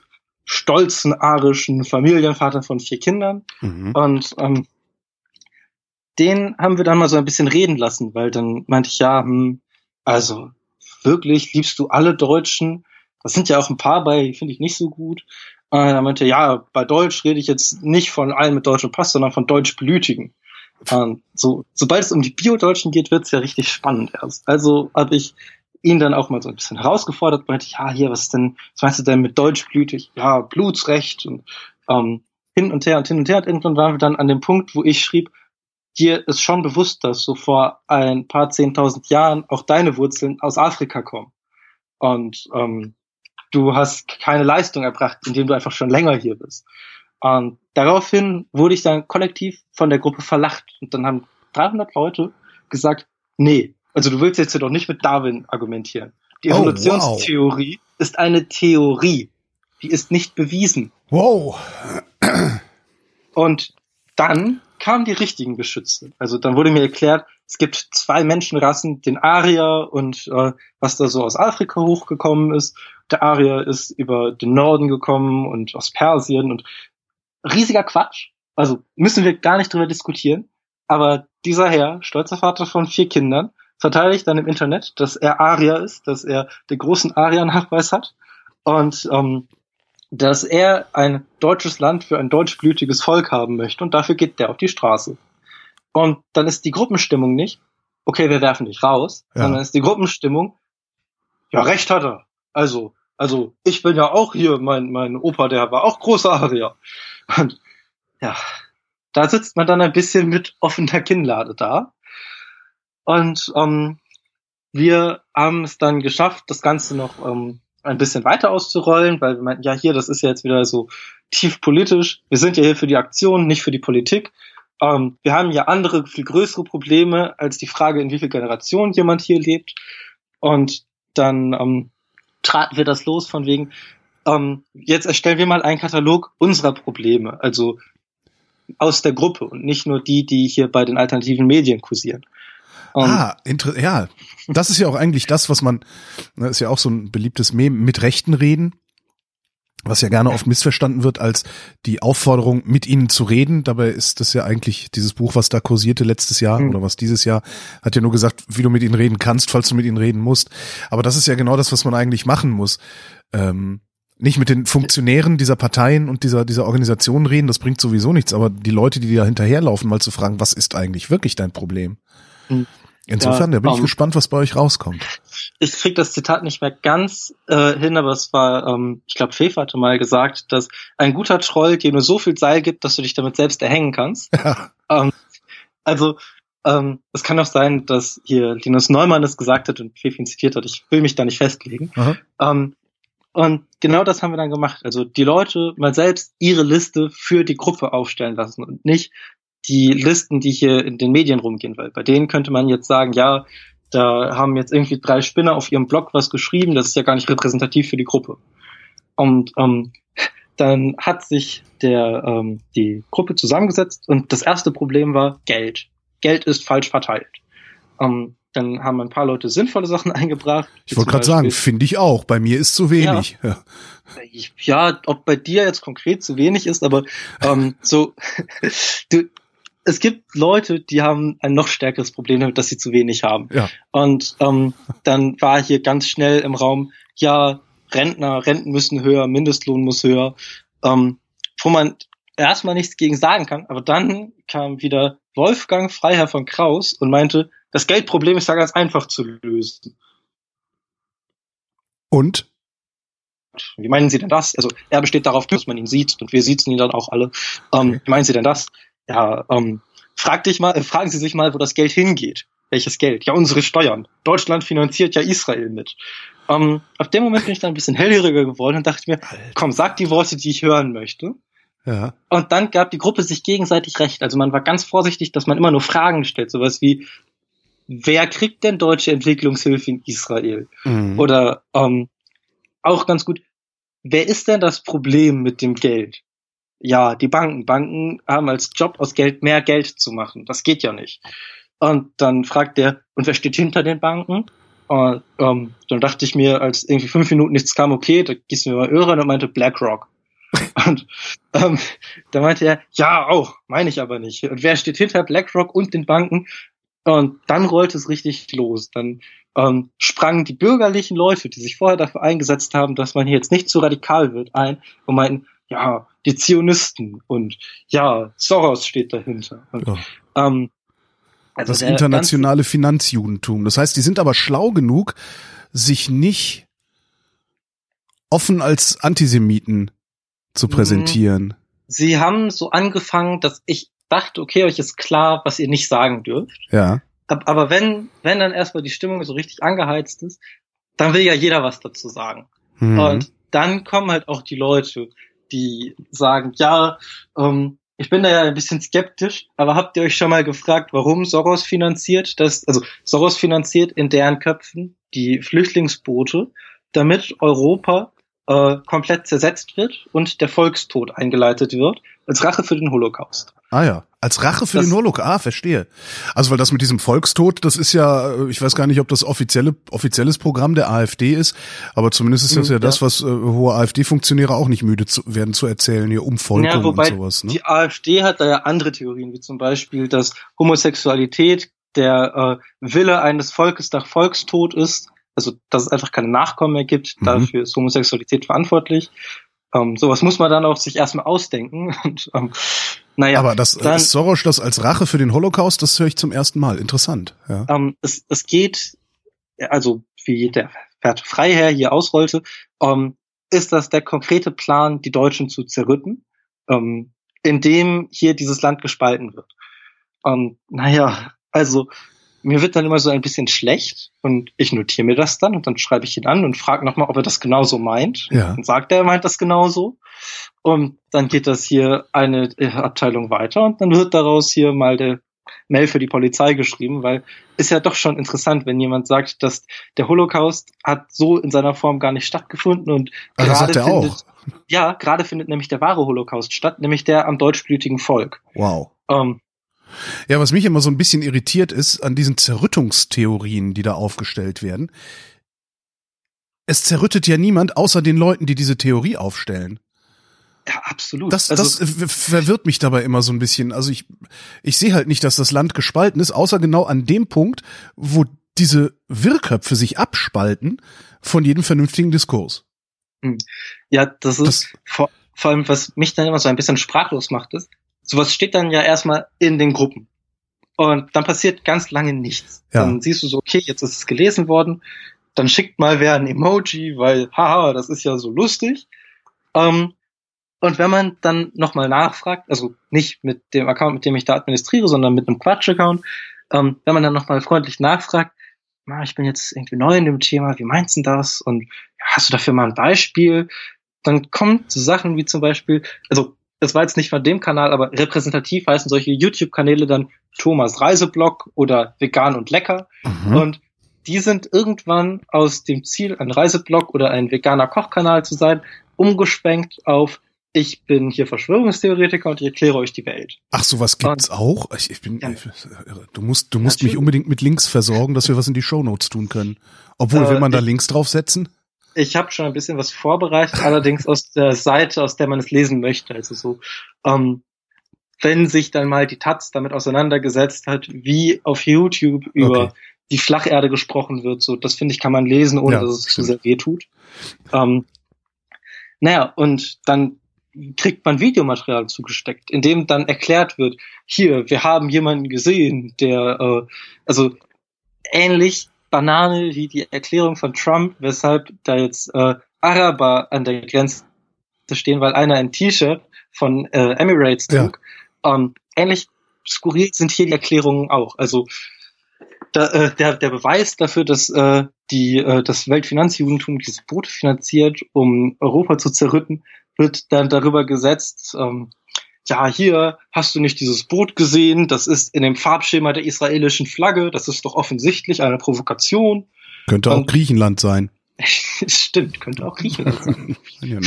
stolzen arischen Familienvater von vier Kindern. Mhm. Und ähm, den haben wir dann mal so ein bisschen reden lassen, weil dann meinte ich, ja, hm, also wirklich liebst du alle Deutschen? Das sind ja auch ein paar bei, finde ich nicht so gut. Und er meinte, ja, bei Deutsch rede ich jetzt nicht von allen mit deutschem Pass, sondern von Deutschblütigen. Und so, sobald es um die Bio-Deutschen geht, wird's ja richtig spannend erst. Also habe ich ihn dann auch mal so ein bisschen herausgefordert, meinte, ja, hier, was denn, was meinst du denn mit deutschblütig? Ja, Blutsrecht und ähm, hin und her und hin und her. Und irgendwann waren wir dann an dem Punkt, wo ich schrieb, dir ist schon bewusst, dass so vor ein paar zehntausend Jahren auch deine Wurzeln aus Afrika kommen. Und ähm, du hast keine Leistung erbracht, indem du einfach schon länger hier bist. Und daraufhin wurde ich dann kollektiv von der Gruppe verlacht. Und dann haben 300 Leute gesagt, nee, also du willst jetzt hier doch nicht mit Darwin argumentieren. Die Evolutionstheorie oh, wow. ist eine Theorie. Die ist nicht bewiesen. Wow. Und dann kamen die richtigen Geschütze. Also dann wurde mir erklärt, es gibt zwei Menschenrassen, den Arier und äh, was da so aus Afrika hochgekommen ist. Der Arier ist über den Norden gekommen und aus Persien und riesiger Quatsch. Also müssen wir gar nicht drüber diskutieren. Aber dieser Herr, stolzer Vater von vier Kindern, verteidigt dann im Internet, dass er Arier ist, dass er den großen Arier-Nachweis hat und ähm, dass er ein deutsches Land für ein deutschblütiges Volk haben möchte und dafür geht der auf die Straße. Und dann ist die Gruppenstimmung nicht, okay, wir werfen dich raus, ja. sondern ist die Gruppenstimmung, ja, recht hat er. Also, also, ich bin ja auch hier, mein, mein Opa, der war auch großer Arier. Und ja, da sitzt man dann ein bisschen mit offener Kinnlade da und ähm, wir haben es dann geschafft, das Ganze noch ähm, ein bisschen weiter auszurollen, weil wir meinten, ja, hier, das ist ja jetzt wieder so tief politisch. Wir sind ja hier für die Aktion, nicht für die Politik. Ähm, wir haben ja andere, viel größere Probleme als die Frage, in wie viel Generationen jemand hier lebt. Und dann ähm, traten wir das los von wegen, ähm, jetzt erstellen wir mal einen Katalog unserer Probleme, also aus der Gruppe und nicht nur die, die hier bei den alternativen Medien kursieren. Um, ah, ja, das ist ja auch eigentlich das, was man, das ne, ist ja auch so ein beliebtes Mem mit Rechten reden, was ja gerne oft missverstanden wird als die Aufforderung, mit ihnen zu reden. Dabei ist das ja eigentlich dieses Buch, was da kursierte letztes Jahr mhm. oder was dieses Jahr, hat ja nur gesagt, wie du mit ihnen reden kannst, falls du mit ihnen reden musst. Aber das ist ja genau das, was man eigentlich machen muss. Ähm, nicht mit den Funktionären dieser Parteien und dieser, dieser Organisationen reden, das bringt sowieso nichts, aber die Leute, die da hinterherlaufen, mal zu fragen, was ist eigentlich wirklich dein Problem? Insofern, ja, da bin ich um, gespannt, was bei euch rauskommt. Ich krieg das Zitat nicht mehr ganz äh, hin, aber es war, ähm, ich glaube, Fefe hatte mal gesagt, dass ein guter Troll dir nur so viel Seil gibt, dass du dich damit selbst erhängen kannst. Ja. Ähm, also ähm, es kann auch sein, dass hier Linus Neumann es gesagt hat und Fefe ihn zitiert hat. Ich will mich da nicht festlegen. Ähm, und genau das haben wir dann gemacht. Also die Leute mal selbst ihre Liste für die Gruppe aufstellen lassen und nicht die Listen, die hier in den Medien rumgehen, weil bei denen könnte man jetzt sagen, ja, da haben jetzt irgendwie drei Spinner auf ihrem Blog was geschrieben, das ist ja gar nicht repräsentativ für die Gruppe. Und ähm, dann hat sich der ähm, die Gruppe zusammengesetzt und das erste Problem war Geld. Geld ist falsch verteilt. Ähm, dann haben ein paar Leute sinnvolle Sachen eingebracht. Ich wollte gerade sagen, finde ich auch. Bei mir ist zu wenig. Ja, ja. ja, ob bei dir jetzt konkret zu wenig ist, aber ähm, so du, es gibt Leute, die haben ein noch stärkeres Problem damit, dass sie zu wenig haben. Ja. Und ähm, dann war hier ganz schnell im Raum, ja, Rentner, Renten müssen höher, Mindestlohn muss höher, ähm, wo man erstmal nichts gegen sagen kann. Aber dann kam wieder Wolfgang Freiherr von Kraus und meinte, das Geldproblem ist ja ganz einfach zu lösen. Und? Wie meinen Sie denn das? Also er besteht darauf, dass man ihn sieht und wir siezen ihn dann auch alle. Ähm, okay. Wie meinen Sie denn das? Ja, ähm, frag dich mal, äh, fragen Sie sich mal, wo das Geld hingeht. Welches Geld? Ja, unsere Steuern. Deutschland finanziert ja Israel mit. Ähm, ab dem Moment bin ich dann ein bisschen hellhöriger geworden und dachte mir, Alter. komm, sag die Worte, die ich hören möchte. Ja. Und dann gab die Gruppe sich gegenseitig recht. Also man war ganz vorsichtig, dass man immer nur Fragen stellt. Sowas wie, wer kriegt denn deutsche Entwicklungshilfe in Israel? Mhm. Oder ähm, auch ganz gut, wer ist denn das Problem mit dem Geld? Ja, die Banken. Banken haben als Job aus Geld mehr Geld zu machen. Das geht ja nicht. Und dann fragt der, und wer steht hinter den Banken? Und ähm, dann dachte ich mir, als irgendwie fünf Minuten nichts kam, okay, da du mir mal Öre und meinte BlackRock. Und ähm, da meinte er, ja, auch, meine ich aber nicht. Und wer steht hinter BlackRock und den Banken? Und dann rollte es richtig los. Dann ähm, sprangen die bürgerlichen Leute, die sich vorher dafür eingesetzt haben, dass man hier jetzt nicht zu radikal wird, ein und meinten, ja, die Zionisten und ja, Soros steht dahinter. Und, ja. ähm, also das internationale Finanzjudentum. Das heißt, die sind aber schlau genug, sich nicht offen als Antisemiten zu mhm. präsentieren. Sie haben so angefangen, dass ich dachte, okay, euch ist klar, was ihr nicht sagen dürft. Ja. Aber wenn, wenn dann erstmal die Stimmung so richtig angeheizt ist, dann will ja jeder was dazu sagen. Mhm. Und dann kommen halt auch die Leute, die sagen, ja, ähm, ich bin da ja ein bisschen skeptisch, aber habt ihr euch schon mal gefragt, warum Soros finanziert das? Also Soros finanziert in deren Köpfen die Flüchtlingsboote, damit Europa äh, komplett zersetzt wird und der Volkstod eingeleitet wird, als Rache für den Holocaust. Ah ja, als Rache für das, den Holocaust. Ah, verstehe. Also weil das mit diesem Volkstod, das ist ja, äh, ich weiß gar nicht, ob das offizielle offizielles Programm der AfD ist, aber zumindest ist das ja, ja das, was äh, hohe AfD-Funktionäre auch nicht müde zu, werden zu erzählen, hier Umvolkung ja, wobei und sowas. Ne? Die AfD hat da ja andere Theorien, wie zum Beispiel, dass Homosexualität der äh, Wille eines Volkes nach Volkstod ist, also dass es einfach keine Nachkommen mehr gibt, mhm. dafür ist Homosexualität verantwortlich. Ähm, sowas muss man dann auch sich erstmal ausdenken. Und, ähm, naja, Aber das dann, ist Soros das als Rache für den Holocaust, das höre ich zum ersten Mal. Interessant. Ja. Ähm, es, es geht, also wie der Werte Freiherr hier ausrollte, ähm, ist das der konkrete Plan, die Deutschen zu zerrütten, ähm, indem hier dieses Land gespalten wird. Ähm, naja, also mir wird dann immer so ein bisschen schlecht und ich notiere mir das dann und dann schreibe ich ihn an und frage nochmal, ob er das genauso meint. Ja. Und sagt er, er meint das genauso. Und dann geht das hier eine äh, Abteilung weiter und dann wird daraus hier mal der Mail für die Polizei geschrieben, weil ist ja doch schon interessant, wenn jemand sagt, dass der Holocaust hat so in seiner Form gar nicht stattgefunden und ah, gerade findet, auch. ja, gerade findet nämlich der wahre Holocaust statt, nämlich der am deutschblütigen Volk. Wow. Ähm, ja, was mich immer so ein bisschen irritiert ist an diesen Zerrüttungstheorien, die da aufgestellt werden. Es zerrüttet ja niemand außer den Leuten, die diese Theorie aufstellen. Ja, absolut. Das, also, das verwirrt mich dabei immer so ein bisschen. Also ich, ich sehe halt nicht, dass das Land gespalten ist, außer genau an dem Punkt, wo diese Wirrköpfe sich abspalten von jedem vernünftigen Diskurs. Hm. Ja, das ist das, vor, vor allem, was mich dann immer so ein bisschen sprachlos macht, ist, sowas steht dann ja erstmal in den Gruppen. Und dann passiert ganz lange nichts. Ja. Dann siehst du so, okay, jetzt ist es gelesen worden. Dann schickt mal wer ein Emoji, weil, haha, das ist ja so lustig. Ähm, und wenn man dann nochmal nachfragt, also nicht mit dem Account, mit dem ich da administriere, sondern mit einem Quatsch-Account, ähm, wenn man dann nochmal freundlich nachfragt, na, ich bin jetzt irgendwie neu in dem Thema, wie meinst du das? Und hast du dafür mal ein Beispiel? Dann kommen so Sachen wie zum Beispiel, also das war jetzt nicht von dem Kanal, aber repräsentativ heißen solche YouTube-Kanäle dann Thomas Reiseblog oder Vegan und Lecker. Mhm. Und die sind irgendwann aus dem Ziel, ein Reiseblog oder ein veganer Kochkanal zu sein, umgeschwenkt auf ich bin hier Verschwörungstheoretiker und ich erkläre euch die Welt. Ach, sowas gibt's und, auch? Ich, ich bin, ja. du musst, du musst mich unbedingt mit Links versorgen, dass wir was in die Shownotes tun können. Obwohl, äh, will man da Links draufsetzen? Ich habe schon ein bisschen was vorbereitet, allerdings aus der Seite, aus der man es lesen möchte. Also so, ähm, wenn sich dann mal die Taz damit auseinandergesetzt hat, wie auf YouTube über okay. die Flacherde gesprochen wird, so das finde ich, kann man lesen, ohne ja, dass es zu sehr weh tut. Ähm, naja, und dann kriegt man Videomaterial zugesteckt, in dem dann erklärt wird, hier, wir haben jemanden gesehen, der, äh, also ähnlich Banane wie die Erklärung von Trump, weshalb da jetzt äh, Araber an der Grenze stehen, weil einer ein T-Shirt von äh, Emirates trug. Ja. Ähm, ähnlich skurril sind hier die Erklärungen auch. Also da, äh, der, der Beweis dafür, dass äh, die äh, das Weltfinanzjudentum diese Boote finanziert, um Europa zu zerrütten, wird dann darüber gesetzt, ähm, ja, hier hast du nicht dieses Boot gesehen, das ist in dem Farbschema der israelischen Flagge, das ist doch offensichtlich eine Provokation. Könnte auch Und, Griechenland sein. Stimmt, könnte auch Grieche sein. ja,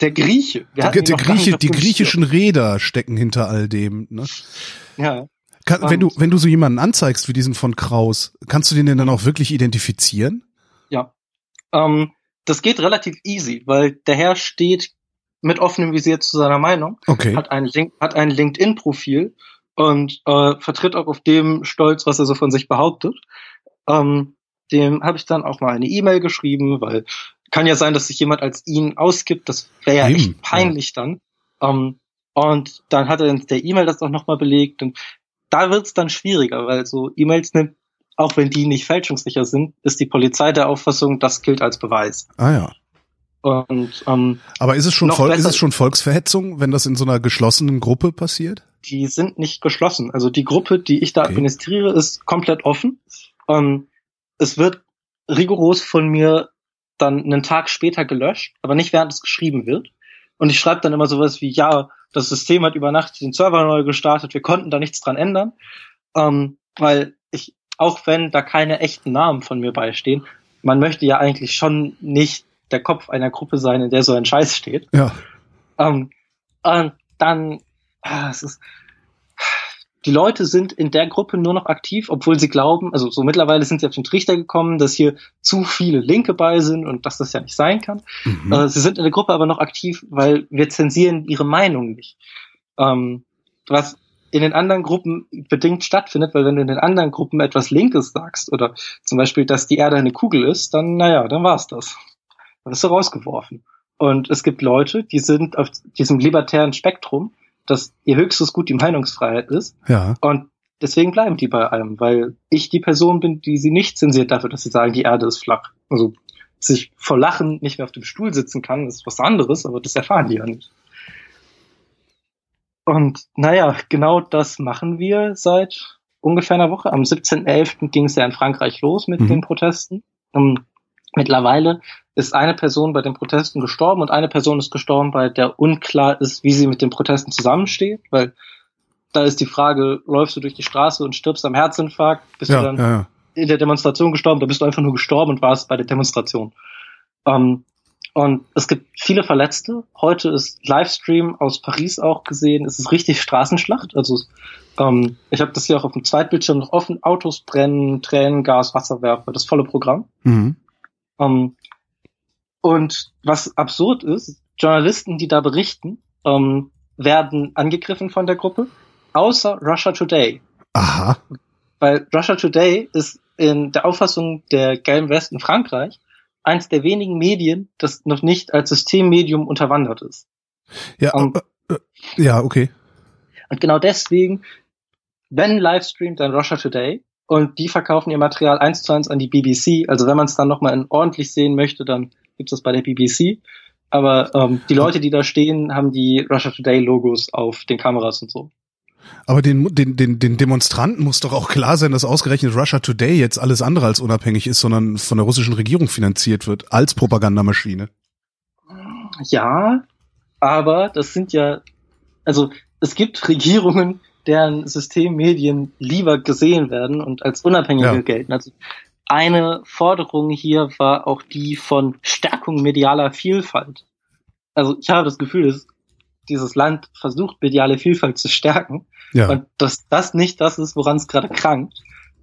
der Grieche. Der, der Grieche die griechischen Räder stecken hinter all dem. Ne? Ja. Kann, wenn du wenn du so jemanden anzeigst wie diesen von Kraus, kannst du den denn dann auch wirklich identifizieren? Ja. Ähm, das geht relativ easy, weil der Herr steht mit offenem Visier zu seiner Meinung, okay. hat ein, Link, hat ein LinkedIn-Profil und äh, vertritt auch auf dem Stolz, was er so von sich behauptet. Ähm, dem habe ich dann auch mal eine E-Mail geschrieben, weil kann ja sein, dass sich jemand als ihn ausgibt, das wäre ja echt peinlich ja. dann. Ähm, und dann hat er in der E-Mail das auch nochmal belegt und da wird's dann schwieriger, weil so E-Mails nimmt, auch wenn die nicht fälschungssicher sind, ist die Polizei der Auffassung, das gilt als Beweis. Ah ja. Und, ähm, Aber ist es schon voll, ist es schon Volksverhetzung, wenn das in so einer geschlossenen Gruppe passiert? Die sind nicht geschlossen. Also die Gruppe, die ich da okay. administriere, ist komplett offen. Ähm, es wird rigoros von mir dann einen Tag später gelöscht, aber nicht während es geschrieben wird. Und ich schreibe dann immer sowas wie, ja, das System hat über Nacht den Server neu gestartet, wir konnten da nichts dran ändern. Ähm, weil ich, auch wenn da keine echten Namen von mir beistehen, man möchte ja eigentlich schon nicht der Kopf einer Gruppe sein, in der so ein Scheiß steht. Ja. Ähm, und dann, ah, es ist, die Leute sind in der Gruppe nur noch aktiv, obwohl sie glauben, also so mittlerweile sind sie auf den Trichter gekommen, dass hier zu viele Linke bei sind und dass das ja nicht sein kann. Mhm. Äh, sie sind in der Gruppe aber noch aktiv, weil wir zensieren ihre Meinung nicht. Ähm, was in den anderen Gruppen bedingt stattfindet, weil wenn du in den anderen Gruppen etwas Linkes sagst oder zum Beispiel, dass die Erde eine Kugel ist, dann naja, dann war's das. Bist du rausgeworfen. Und es gibt Leute, die sind auf diesem libertären Spektrum, dass ihr höchstes Gut die Meinungsfreiheit ist. Ja. Und deswegen bleiben die bei allem, weil ich die Person bin, die sie nicht zensiert dafür, dass sie sagen, die Erde ist flach. Also sich vor Lachen nicht mehr auf dem Stuhl sitzen kann, ist was anderes, aber das erfahren die ja nicht. Und naja, genau das machen wir seit ungefähr einer Woche. Am 17.11. ging es ja in Frankreich los mit mhm. den Protesten. Und mittlerweile ist eine Person bei den Protesten gestorben und eine Person ist gestorben, bei der unklar ist, wie sie mit den Protesten zusammensteht, weil da ist die Frage, läufst du durch die Straße und stirbst am Herzinfarkt, bist ja, du dann ja, ja. in der Demonstration gestorben, da bist du einfach nur gestorben und warst bei der Demonstration. Ähm, und es gibt viele Verletzte. Heute ist Livestream aus Paris auch gesehen. Es ist richtig Straßenschlacht. Also ähm, ich habe das hier auch auf dem Zweitbildschirm noch offen. Autos brennen, Tränen, Gas, Wasserwerfer, das volle Programm. Mhm. Ähm, und was absurd ist, Journalisten, die da berichten, ähm, werden angegriffen von der Gruppe, außer Russia Today. Aha. Weil Russia Today ist in der Auffassung der gelben Westen Frankreich eins der wenigen Medien, das noch nicht als Systemmedium unterwandert ist. Ja, um, äh, äh, ja, okay. Und genau deswegen, wenn Livestream, dann Russia Today und die verkaufen ihr Material eins zu eins an die BBC. Also wenn man es dann nochmal ordentlich sehen möchte, dann gibt es das bei der BBC. Aber ähm, die Leute, die da stehen, haben die Russia Today Logos auf den Kameras und so. Aber den, den, den, den Demonstranten muss doch auch klar sein, dass ausgerechnet Russia Today jetzt alles andere als unabhängig ist, sondern von der russischen Regierung finanziert wird, als Propagandamaschine. Ja, aber das sind ja, also es gibt Regierungen, deren Systemmedien lieber gesehen werden und als unabhängige ja. gelten. Also eine Forderung hier war auch die von Stärkung medialer Vielfalt. Also ich habe das Gefühl, dass dieses Land versucht, mediale Vielfalt zu stärken ja. und dass das nicht das ist, woran es gerade krankt.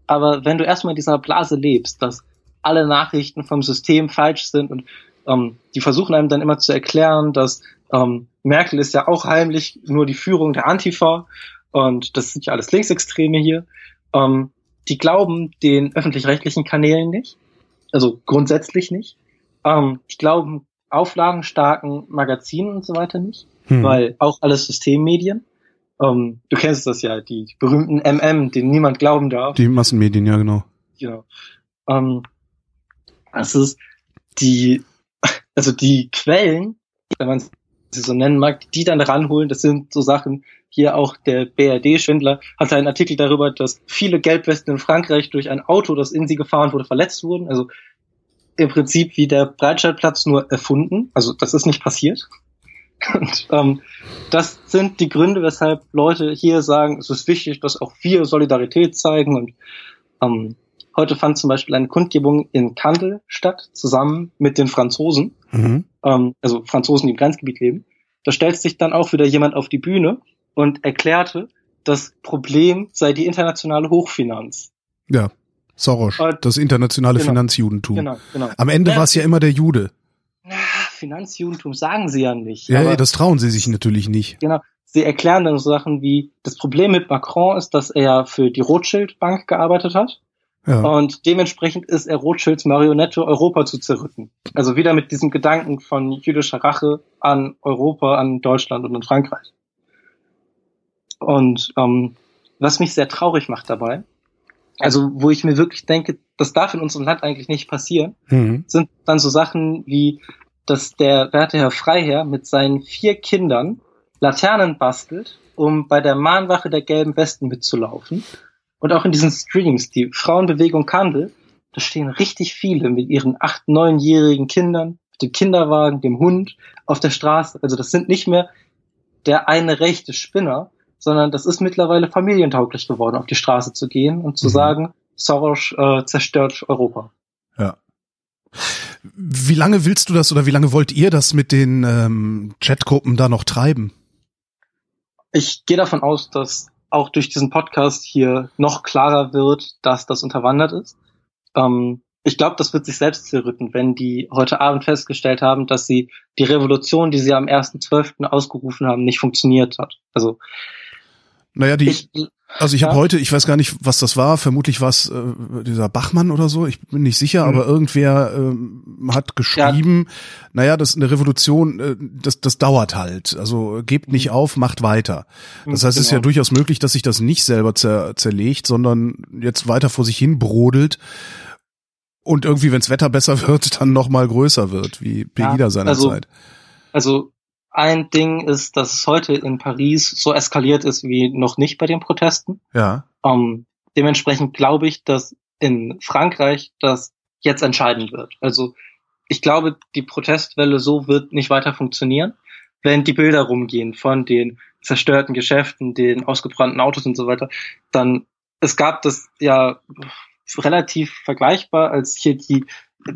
Aber wenn du erstmal in dieser Blase lebst, dass alle Nachrichten vom System falsch sind und ähm, die versuchen einem dann immer zu erklären, dass ähm, Merkel ist ja auch heimlich nur die Führung der Antifa und das sind ja alles Linksextreme hier. Ähm, die glauben den öffentlich-rechtlichen Kanälen nicht, also grundsätzlich nicht. Ähm, die glauben auflagenstarken Magazinen und so weiter nicht, hm. weil auch alles Systemmedien. Ähm, du kennst das ja, die berühmten MM, denen niemand glauben darf. Die Massenmedien, ja genau. Genau. Ähm, das ist die, also die Quellen, wenn man sie so nennen mag, die dann ranholen, das sind so Sachen, hier auch der BRD-Schwindler hatte einen Artikel darüber, dass viele Gelbwesten in Frankreich durch ein Auto, das in sie gefahren wurde, verletzt wurden. Also im Prinzip wie der Breitscheidplatz nur erfunden. Also das ist nicht passiert. Und ähm, das sind die Gründe, weshalb Leute hier sagen, es ist wichtig, dass auch wir Solidarität zeigen und ähm, Heute fand zum Beispiel eine Kundgebung in Kandel statt, zusammen mit den Franzosen, mhm. ähm, also Franzosen, die im Grenzgebiet leben. Da stellt sich dann auch wieder jemand auf die Bühne und erklärte, das Problem sei die internationale Hochfinanz. Ja, Soros, das internationale genau, Finanzjudentum. Genau, genau. Am Ende ja, war es ja immer der Jude. Na, Finanzjudentum sagen sie ja nicht. Ja, ja, das trauen sie sich natürlich nicht. Genau. Sie erklären dann so Sachen wie, das Problem mit Macron ist, dass er für die Rothschild Bank gearbeitet hat. Ja. Und dementsprechend ist er Rothschilds Marionette, Europa zu zerrütten. Also wieder mit diesem Gedanken von jüdischer Rache an Europa, an Deutschland und an Frankreich. Und ähm, was mich sehr traurig macht dabei, also wo ich mir wirklich denke, das darf in unserem Land eigentlich nicht passieren, mhm. sind dann so Sachen wie, dass der werte Herr Freiherr mit seinen vier Kindern Laternen bastelt, um bei der Mahnwache der gelben Westen mitzulaufen. Und auch in diesen Streams, die Frauenbewegung Kandel, da stehen richtig viele mit ihren acht, neunjährigen Kindern, mit dem Kinderwagen, dem Hund auf der Straße. Also das sind nicht mehr der eine rechte Spinner, sondern das ist mittlerweile familientauglich geworden, auf die Straße zu gehen und zu mhm. sagen, Soros äh, zerstört Europa. Ja. Wie lange willst du das oder wie lange wollt ihr das mit den ähm, Chatgruppen da noch treiben? Ich gehe davon aus, dass auch durch diesen Podcast hier noch klarer wird, dass das unterwandert ist. Ähm, ich glaube, das wird sich selbst zerrütten, wenn die heute Abend festgestellt haben, dass sie die Revolution, die sie am 1.12. ausgerufen haben, nicht funktioniert hat. Also naja, die, ich, also ich ja. habe heute, ich weiß gar nicht, was das war, vermutlich war es äh, dieser Bachmann oder so, ich bin nicht sicher, mhm. aber irgendwer ähm, hat geschrieben, ja. naja, das ist eine Revolution, äh, das, das dauert halt. Also gebt nicht mhm. auf, macht weiter. Das heißt, genau. es ist ja genau. durchaus möglich, dass sich das nicht selber zer, zerlegt, sondern jetzt weiter vor sich hin brodelt und irgendwie, wenns Wetter besser wird, dann noch mal größer wird, wie Pegida ja, seinerzeit. Also, also ein Ding ist, dass es heute in Paris so eskaliert ist wie noch nicht bei den Protesten. Ja. Ähm, dementsprechend glaube ich, dass in Frankreich das jetzt entscheiden wird. Also ich glaube, die Protestwelle so wird nicht weiter funktionieren, wenn die Bilder rumgehen von den zerstörten Geschäften, den ausgebrannten Autos und so weiter. Dann es gab das ja relativ vergleichbar, als hier die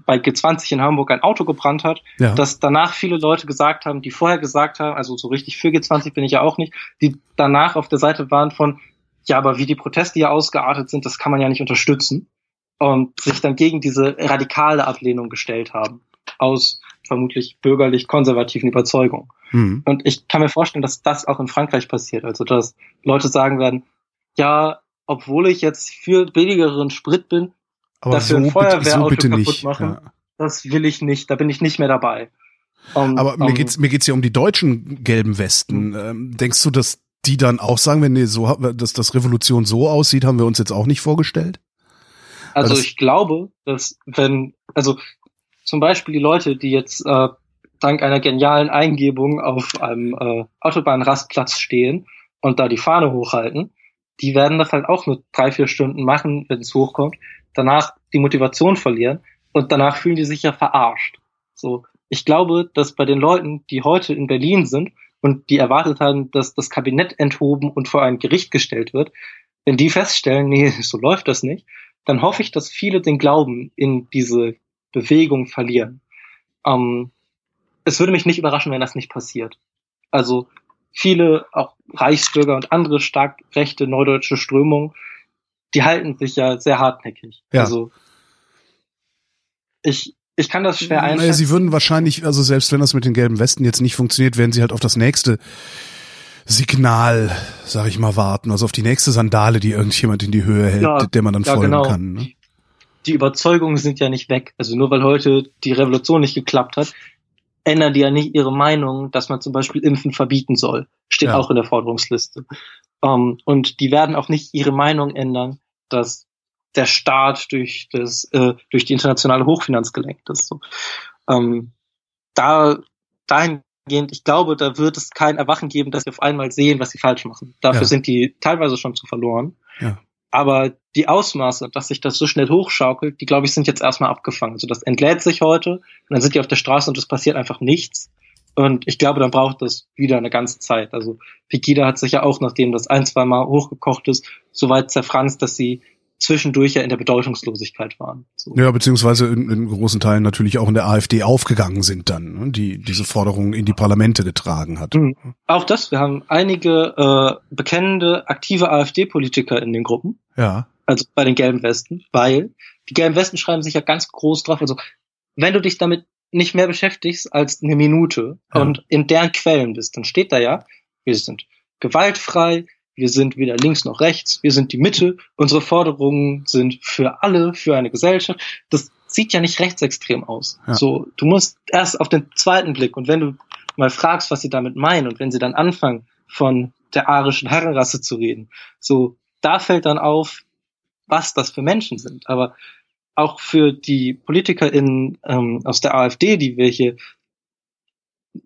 bei G20 in Hamburg ein Auto gebrannt hat, ja. dass danach viele Leute gesagt haben, die vorher gesagt haben, also so richtig für G20 bin ich ja auch nicht, die danach auf der Seite waren von, ja, aber wie die Proteste hier ausgeartet sind, das kann man ja nicht unterstützen und sich dann gegen diese radikale Ablehnung gestellt haben aus vermutlich bürgerlich-konservativen Überzeugungen. Mhm. Und ich kann mir vorstellen, dass das auch in Frankreich passiert, also dass Leute sagen werden, ja, obwohl ich jetzt für billigeren Sprit bin, aber dafür so ein Feuerwehrauto so kaputt nicht. machen, ja. das will ich nicht, da bin ich nicht mehr dabei. Um, Aber mir um, geht's mir geht's ja um die deutschen gelben Westen. Mhm. Ähm, denkst du, dass die dann auch sagen, wenn die so dass das Revolution so aussieht, haben wir uns jetzt auch nicht vorgestellt? Also ich glaube, dass wenn also zum Beispiel die Leute, die jetzt äh, dank einer genialen Eingebung auf einem äh, Autobahnrastplatz stehen und da die Fahne hochhalten, die werden das halt auch nur drei, vier Stunden machen, wenn es hochkommt, danach die Motivation verlieren und danach fühlen die sich ja verarscht. So, ich glaube, dass bei den Leuten, die heute in Berlin sind und die erwartet haben, dass das Kabinett enthoben und vor ein Gericht gestellt wird, wenn die feststellen, nee, so läuft das nicht, dann hoffe ich, dass viele den Glauben in diese Bewegung verlieren. Ähm, es würde mich nicht überraschen, wenn das nicht passiert. Also viele, auch Reichsbürger und andere stark rechte neudeutsche Strömungen die halten sich ja sehr hartnäckig. Ja. Also ich, ich kann das schwer einschätzen. Naja, sie würden wahrscheinlich, also selbst wenn das mit den gelben Westen jetzt nicht funktioniert, werden sie halt auf das nächste Signal, sag ich mal, warten. Also auf die nächste Sandale, die irgendjemand in die Höhe hält, ja, der man dann ja, folgen genau. kann. Ne? Die Überzeugungen sind ja nicht weg. Also nur weil heute die Revolution nicht geklappt hat, ändern die ja nicht ihre Meinung, dass man zum Beispiel Impfen verbieten soll. Steht ja. auch in der Forderungsliste. Um, ähm, und die werden auch nicht ihre Meinung ändern, dass der Staat durch das äh, durch die internationale Hochfinanz gelenkt ist. So. Ähm, da dahingehend, ich glaube, da wird es kein Erwachen geben, dass sie auf einmal sehen, was sie falsch machen. Dafür ja. sind die teilweise schon zu verloren. Ja. Aber die Ausmaße, dass sich das so schnell hochschaukelt, die glaube ich sind jetzt erstmal abgefangen. Also das entlädt sich heute und dann sind die auf der Straße und es passiert einfach nichts. Und ich glaube, dann braucht das wieder eine ganze Zeit. Also Pegida hat sich ja auch, nachdem das ein, zwei Mal hochgekocht ist, so weit zerfranst, dass sie zwischendurch ja in der Bedeutungslosigkeit waren. So. Ja, beziehungsweise in, in, großen Teilen natürlich auch in der AfD aufgegangen sind dann, ne, die diese Forderungen in die Parlamente getragen hat. Mhm. Auch das, wir haben einige äh, bekennende, aktive AfD-Politiker in den Gruppen. Ja. Also bei den gelben Westen, weil die gelben Westen schreiben sich ja ganz groß drauf. Also wenn du dich damit nicht mehr beschäftigst als eine Minute ja. und in deren Quellen bist, dann steht da ja, wir sind gewaltfrei, wir sind weder links noch rechts, wir sind die Mitte, unsere Forderungen sind für alle, für eine Gesellschaft. Das sieht ja nicht rechtsextrem aus. Ja. So, du musst erst auf den zweiten Blick und wenn du mal fragst, was sie damit meinen und wenn sie dann anfangen, von der arischen Herrenrasse zu reden, so, da fällt dann auf, was das für Menschen sind. Aber auch für die PolitikerInnen ähm, aus der AfD, die wir hier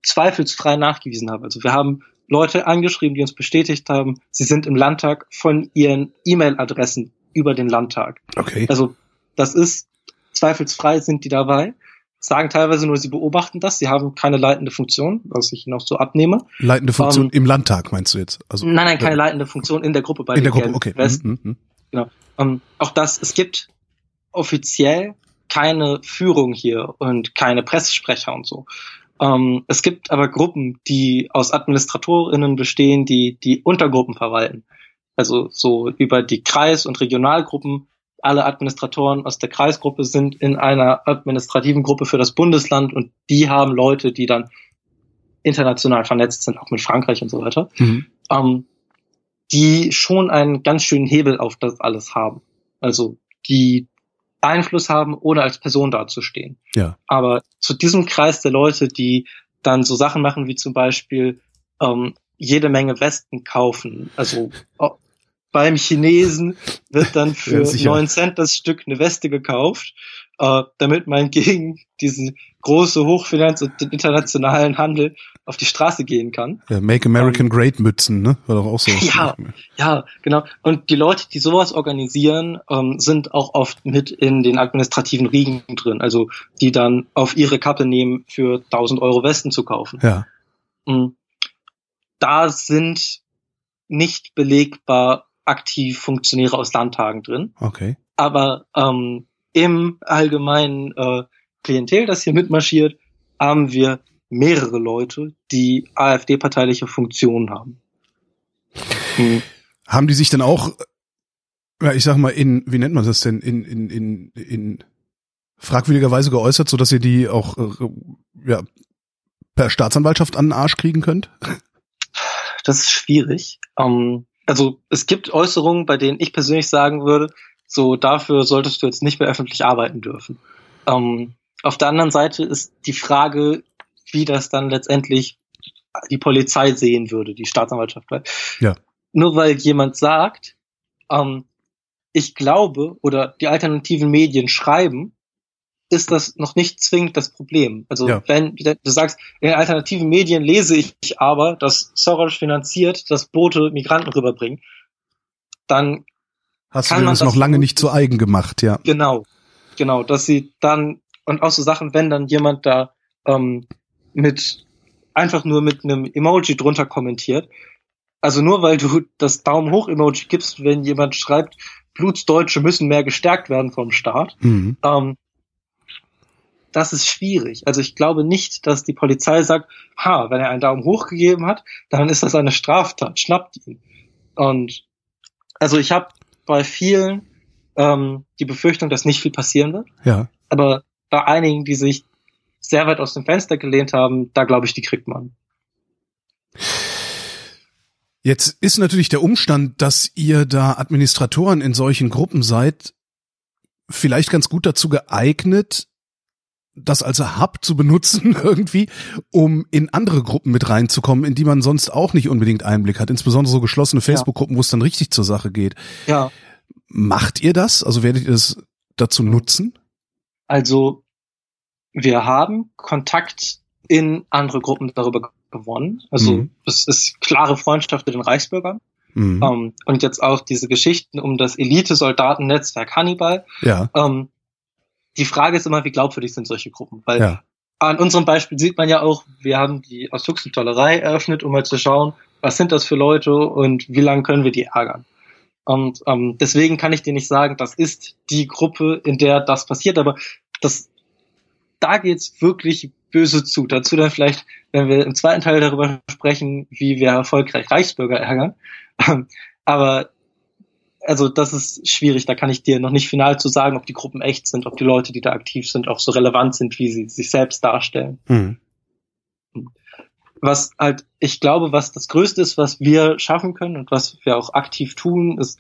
zweifelsfrei nachgewiesen haben. Also wir haben Leute angeschrieben, die uns bestätigt haben, sie sind im Landtag von ihren E-Mail-Adressen über den Landtag. Okay. Also das ist zweifelsfrei sind die dabei. Sagen teilweise nur, sie beobachten das, sie haben keine leitende Funktion, was ich ihnen auch so abnehme. Leitende Funktion um, ähm, im Landtag meinst du jetzt? Also, nein, nein, keine leitende Funktion in der Gruppe bei in den der Gruppe, okay. Westen. Mhm, mhm. Genau. Um, ähm, auch das, es gibt offiziell keine Führung hier und keine Pressesprecher und so. Ähm, es gibt aber Gruppen, die aus Administratorinnen bestehen, die die Untergruppen verwalten. Also so über die Kreis- und Regionalgruppen. Alle Administratoren aus der Kreisgruppe sind in einer administrativen Gruppe für das Bundesland und die haben Leute, die dann international vernetzt sind, auch mit Frankreich und so weiter, mhm. ähm, die schon einen ganz schönen Hebel auf das alles haben. Also die Einfluss haben, ohne als Person dazustehen. Ja. Aber zu diesem Kreis der Leute, die dann so Sachen machen wie zum Beispiel ähm, jede Menge Westen kaufen, also beim Chinesen wird dann für neun Cent das Stück eine Weste gekauft, äh, damit man gegen diesen große Hochfinanz und den internationalen Handel auf die Straße gehen kann. Ja, Make American um, Great Mützen, ne? War doch auch so. Ja, ja, genau. Und die Leute, die sowas organisieren, ähm, sind auch oft mit in den administrativen Riegen drin, also die dann auf ihre Kappe nehmen, für 1000 Euro Westen zu kaufen. Ja. Mm. Da sind nicht belegbar aktiv Funktionäre aus Landtagen drin. Okay. Aber ähm, im allgemeinen äh, Klientel, das hier mitmarschiert, haben wir mehrere Leute, die AfD-parteiliche Funktionen haben. Hm. Haben die sich dann auch, ja, ich sag mal, in, wie nennt man das denn, in, in, in, in fragwürdiger Weise geäußert, so dass ihr die auch äh, ja, per Staatsanwaltschaft an den Arsch kriegen könnt? Das ist schwierig. Ähm, also es gibt Äußerungen, bei denen ich persönlich sagen würde, so dafür solltest du jetzt nicht mehr öffentlich arbeiten dürfen. Ähm, auf der anderen Seite ist die Frage, wie das dann letztendlich die Polizei sehen würde, die Staatsanwaltschaft. Ja. Nur weil jemand sagt, ähm, ich glaube oder die alternativen Medien schreiben, ist das noch nicht zwingend das Problem. Also ja. wenn du sagst, in den alternativen Medien lese ich aber, dass Soros finanziert, dass Boote Migranten rüberbringen, dann hast kann du das noch lange nicht zu eigen gemacht, ja. Genau, genau, dass sie dann und auch so Sachen, wenn dann jemand da ähm, mit einfach nur mit einem Emoji drunter kommentiert. Also nur weil du das Daumen hoch Emoji gibst, wenn jemand schreibt, Blutsdeutsche müssen mehr gestärkt werden vom Staat, mhm. ähm, das ist schwierig. Also ich glaube nicht, dass die Polizei sagt, ha, wenn er einen Daumen hoch gegeben hat, dann ist das eine Straftat, schnappt ihn. Und also ich habe bei vielen ähm, die Befürchtung, dass nicht viel passieren wird. Ja. Aber bei einigen, die sich sehr weit aus dem Fenster gelehnt haben, da glaube ich, die kriegt man. Jetzt ist natürlich der Umstand, dass ihr da Administratoren in solchen Gruppen seid, vielleicht ganz gut dazu geeignet, das als Hub zu benutzen irgendwie, um in andere Gruppen mit reinzukommen, in die man sonst auch nicht unbedingt Einblick hat, insbesondere so geschlossene Facebook-Gruppen, wo es dann richtig zur Sache geht. Ja. Macht ihr das? Also werdet ihr das dazu nutzen? Also wir haben Kontakt in andere Gruppen darüber gewonnen. Also mhm. es ist klare Freundschaft mit den Reichsbürgern. Mhm. Um, ähm, und jetzt auch diese Geschichten um das Elite-Soldaten-Netzwerk Hannibal. Ja. Um, ähm, die Frage ist immer, wie glaubwürdig sind solche Gruppen? Weil ja. an unserem Beispiel sieht man ja auch, wir haben die aus Tollerei eröffnet, um mal zu schauen, was sind das für Leute und wie lange können wir die ärgern. Und ähm, deswegen kann ich dir nicht sagen, das ist die Gruppe, in der das passiert, aber das, da geht's wirklich böse zu. Dazu dann vielleicht, wenn wir im zweiten Teil darüber sprechen, wie wir erfolgreich Reichsbürger ärgern. aber also das ist schwierig, da kann ich dir noch nicht final zu sagen, ob die Gruppen echt sind, ob die Leute, die da aktiv sind, auch so relevant sind, wie sie sich selbst darstellen. Mhm. Was halt, ich glaube, was das Größte ist, was wir schaffen können und was wir auch aktiv tun, ist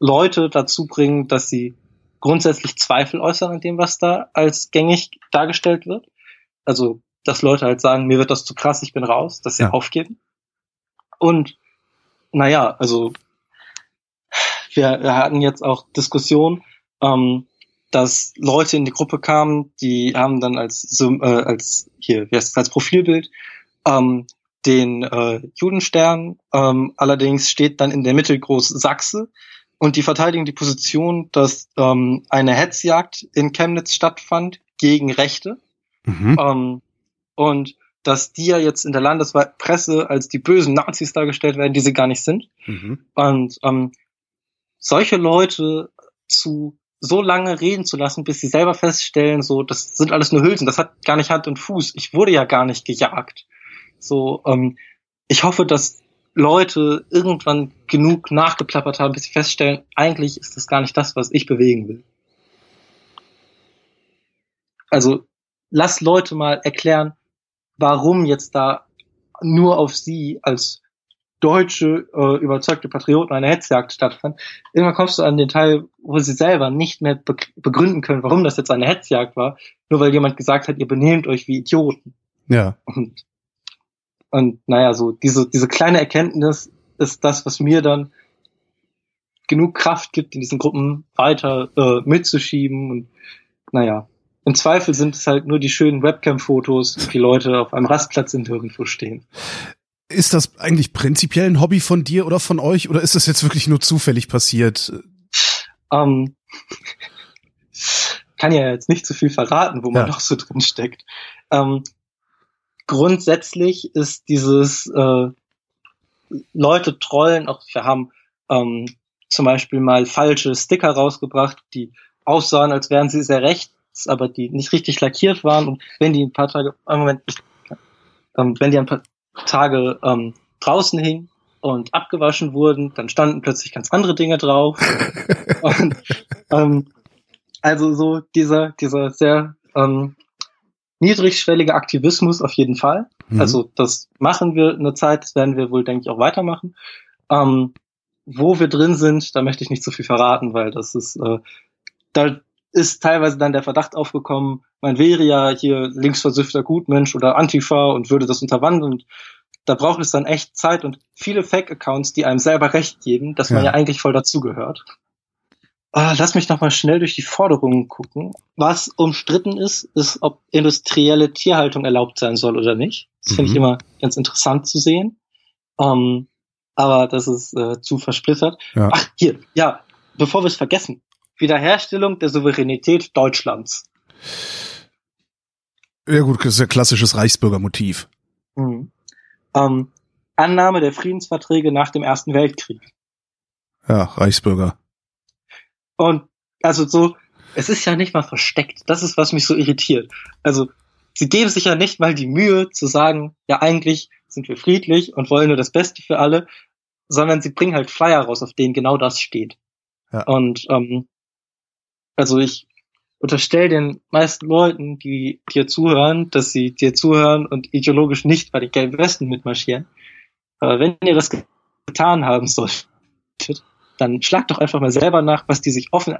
Leute dazu bringen, dass sie grundsätzlich Zweifel äußern an dem, was da als gängig dargestellt wird. Also, dass Leute halt sagen, mir wird das zu krass, ich bin raus, dass sie ja. aufgeben. Und naja, also wir, hatten jetzt auch Diskussionen, ähm, dass Leute in die Gruppe kamen, die haben dann als äh, als hier wie heißt das, als Profilbild ähm, den äh, Judenstern. Ähm, allerdings steht dann in der Mitte groß Sachse und die verteidigen die Position, dass ähm, eine Hetzjagd in Chemnitz stattfand gegen Rechte mhm. ähm, und dass die ja jetzt in der Landespresse als die bösen Nazis dargestellt werden, die sie gar nicht sind. Mhm. Und ähm, solche Leute zu so lange reden zu lassen, bis sie selber feststellen, so, das sind alles nur Hülsen, das hat gar nicht Hand und Fuß. Ich wurde ja gar nicht gejagt. So, ähm, ich hoffe, dass Leute irgendwann genug nachgeplappert haben, bis sie feststellen, eigentlich ist das gar nicht das, was ich bewegen will. Also lass Leute mal erklären, warum jetzt da nur auf sie als deutsche äh, überzeugte Patrioten eine Hetzjagd stattfand. Irgendwann kommst du an den Teil, wo sie selber nicht mehr begründen können, warum das jetzt eine Hetzjagd war, nur weil jemand gesagt hat, ihr benehmt euch wie Idioten. Ja. Und, und naja, so diese, diese kleine Erkenntnis ist das, was mir dann genug Kraft gibt, in diesen Gruppen weiter äh, mitzuschieben. Und naja, im Zweifel sind es halt nur die schönen Webcam-Fotos, wie Leute auf einem Rastplatz in irgendwo stehen. Ist das eigentlich prinzipiell ein Hobby von dir oder von euch oder ist das jetzt wirklich nur zufällig passiert? Ähm, kann ja jetzt nicht zu viel verraten, wo man ja. noch so drin steckt. Ähm, grundsätzlich ist dieses äh, Leute trollen, auch wir haben ähm, zum Beispiel mal falsche Sticker rausgebracht, die aussahen, als wären sie sehr rechts, aber die nicht richtig lackiert waren und wenn die ein paar Tage, Moment, ähm, wenn die ein paar Tage ähm, draußen hingen und abgewaschen wurden, dann standen plötzlich ganz andere Dinge drauf. und, ähm, also so dieser, dieser sehr ähm, niedrigschwellige Aktivismus auf jeden Fall. Mhm. Also das machen wir eine Zeit, das werden wir wohl, denke ich, auch weitermachen. Ähm, wo wir drin sind, da möchte ich nicht zu viel verraten, weil das ist, äh, da ist teilweise dann der Verdacht aufgekommen, man wäre ja hier linksversüffter Gutmensch oder Antifa und würde das unterwandern. Und da braucht es dann echt Zeit und viele Fake-Accounts, die einem selber recht geben, dass ja. man ja eigentlich voll dazugehört. Ah, lass mich noch mal schnell durch die Forderungen gucken. Was umstritten ist, ist, ob industrielle Tierhaltung erlaubt sein soll oder nicht. Das mhm. finde ich immer ganz interessant zu sehen. Ähm, aber das ist äh, zu versplittert. Ja. Ach, hier, ja, bevor wir es vergessen. Wiederherstellung der Souveränität Deutschlands. Ja gut, das ist ja klassisches Reichsbürgermotiv. Mhm. Ähm, Annahme der Friedensverträge nach dem Ersten Weltkrieg. Ja, Reichsbürger. Und also so, es ist ja nicht mal versteckt. Das ist, was mich so irritiert. Also, sie geben sich ja nicht mal die Mühe zu sagen, ja, eigentlich sind wir friedlich und wollen nur das Beste für alle, sondern sie bringen halt Flyer raus, auf denen genau das steht. Ja. Und ähm, also ich unterstelle den meisten Leuten, die dir zuhören, dass sie dir zuhören und ideologisch nicht bei den gelben Westen mitmarschieren. Aber wenn ihr das getan haben solltet, dann schlagt doch einfach mal selber nach, was die sich offen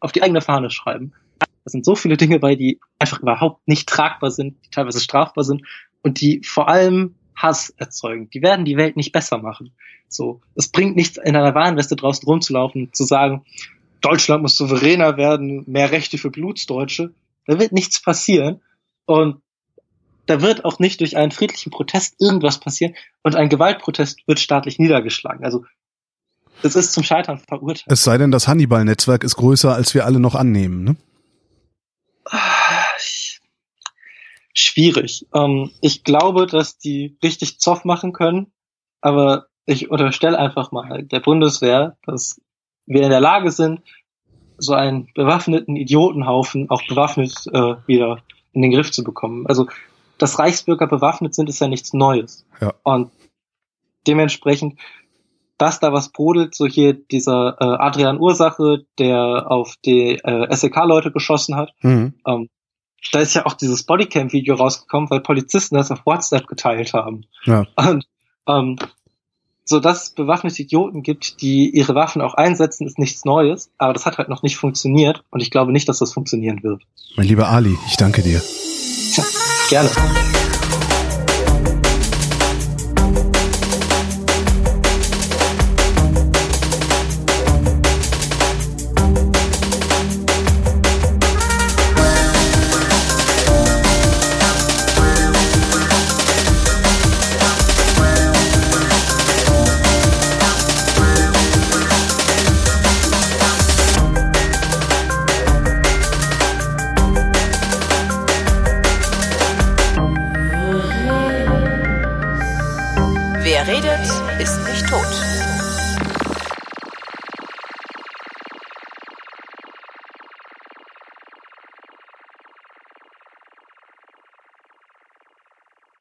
auf die eigene Fahne schreiben. Da sind so viele Dinge bei, die einfach überhaupt nicht tragbar sind, die teilweise strafbar sind und die vor allem Hass erzeugen. Die werden die Welt nicht besser machen. So, es bringt nichts, in einer Warnweste draußen rumzulaufen, zu sagen, Deutschland muss souveräner werden, mehr Rechte für Blutsdeutsche. Da wird nichts passieren. Und da wird auch nicht durch einen friedlichen Protest irgendwas passieren. Und ein Gewaltprotest wird staatlich niedergeschlagen. Also es ist zum Scheitern verurteilt. Es sei denn, das Hannibal-Netzwerk ist größer, als wir alle noch annehmen, ne? Schwierig. Ähm, ich glaube, dass die richtig Zoff machen können, aber ich unterstelle einfach mal der Bundeswehr, dass wir in der Lage sind, so einen bewaffneten Idiotenhaufen auch bewaffnet äh, wieder in den Griff zu bekommen. Also dass Reichsbürger bewaffnet sind, ist ja nichts Neues. Ja. Und dementsprechend, dass da was brodelt, so hier dieser äh, Adrian Ursache, der auf die äh, SEK-Leute geschossen hat, mhm. ähm, da ist ja auch dieses Bodycam-Video rausgekommen, weil Polizisten das auf WhatsApp geteilt haben. Ja. Und ähm, so dass es bewaffnete Idioten gibt, die ihre Waffen auch einsetzen, ist nichts Neues, aber das hat halt noch nicht funktioniert und ich glaube nicht, dass das funktionieren wird. Mein lieber Ali, ich danke dir. Tja, gerne.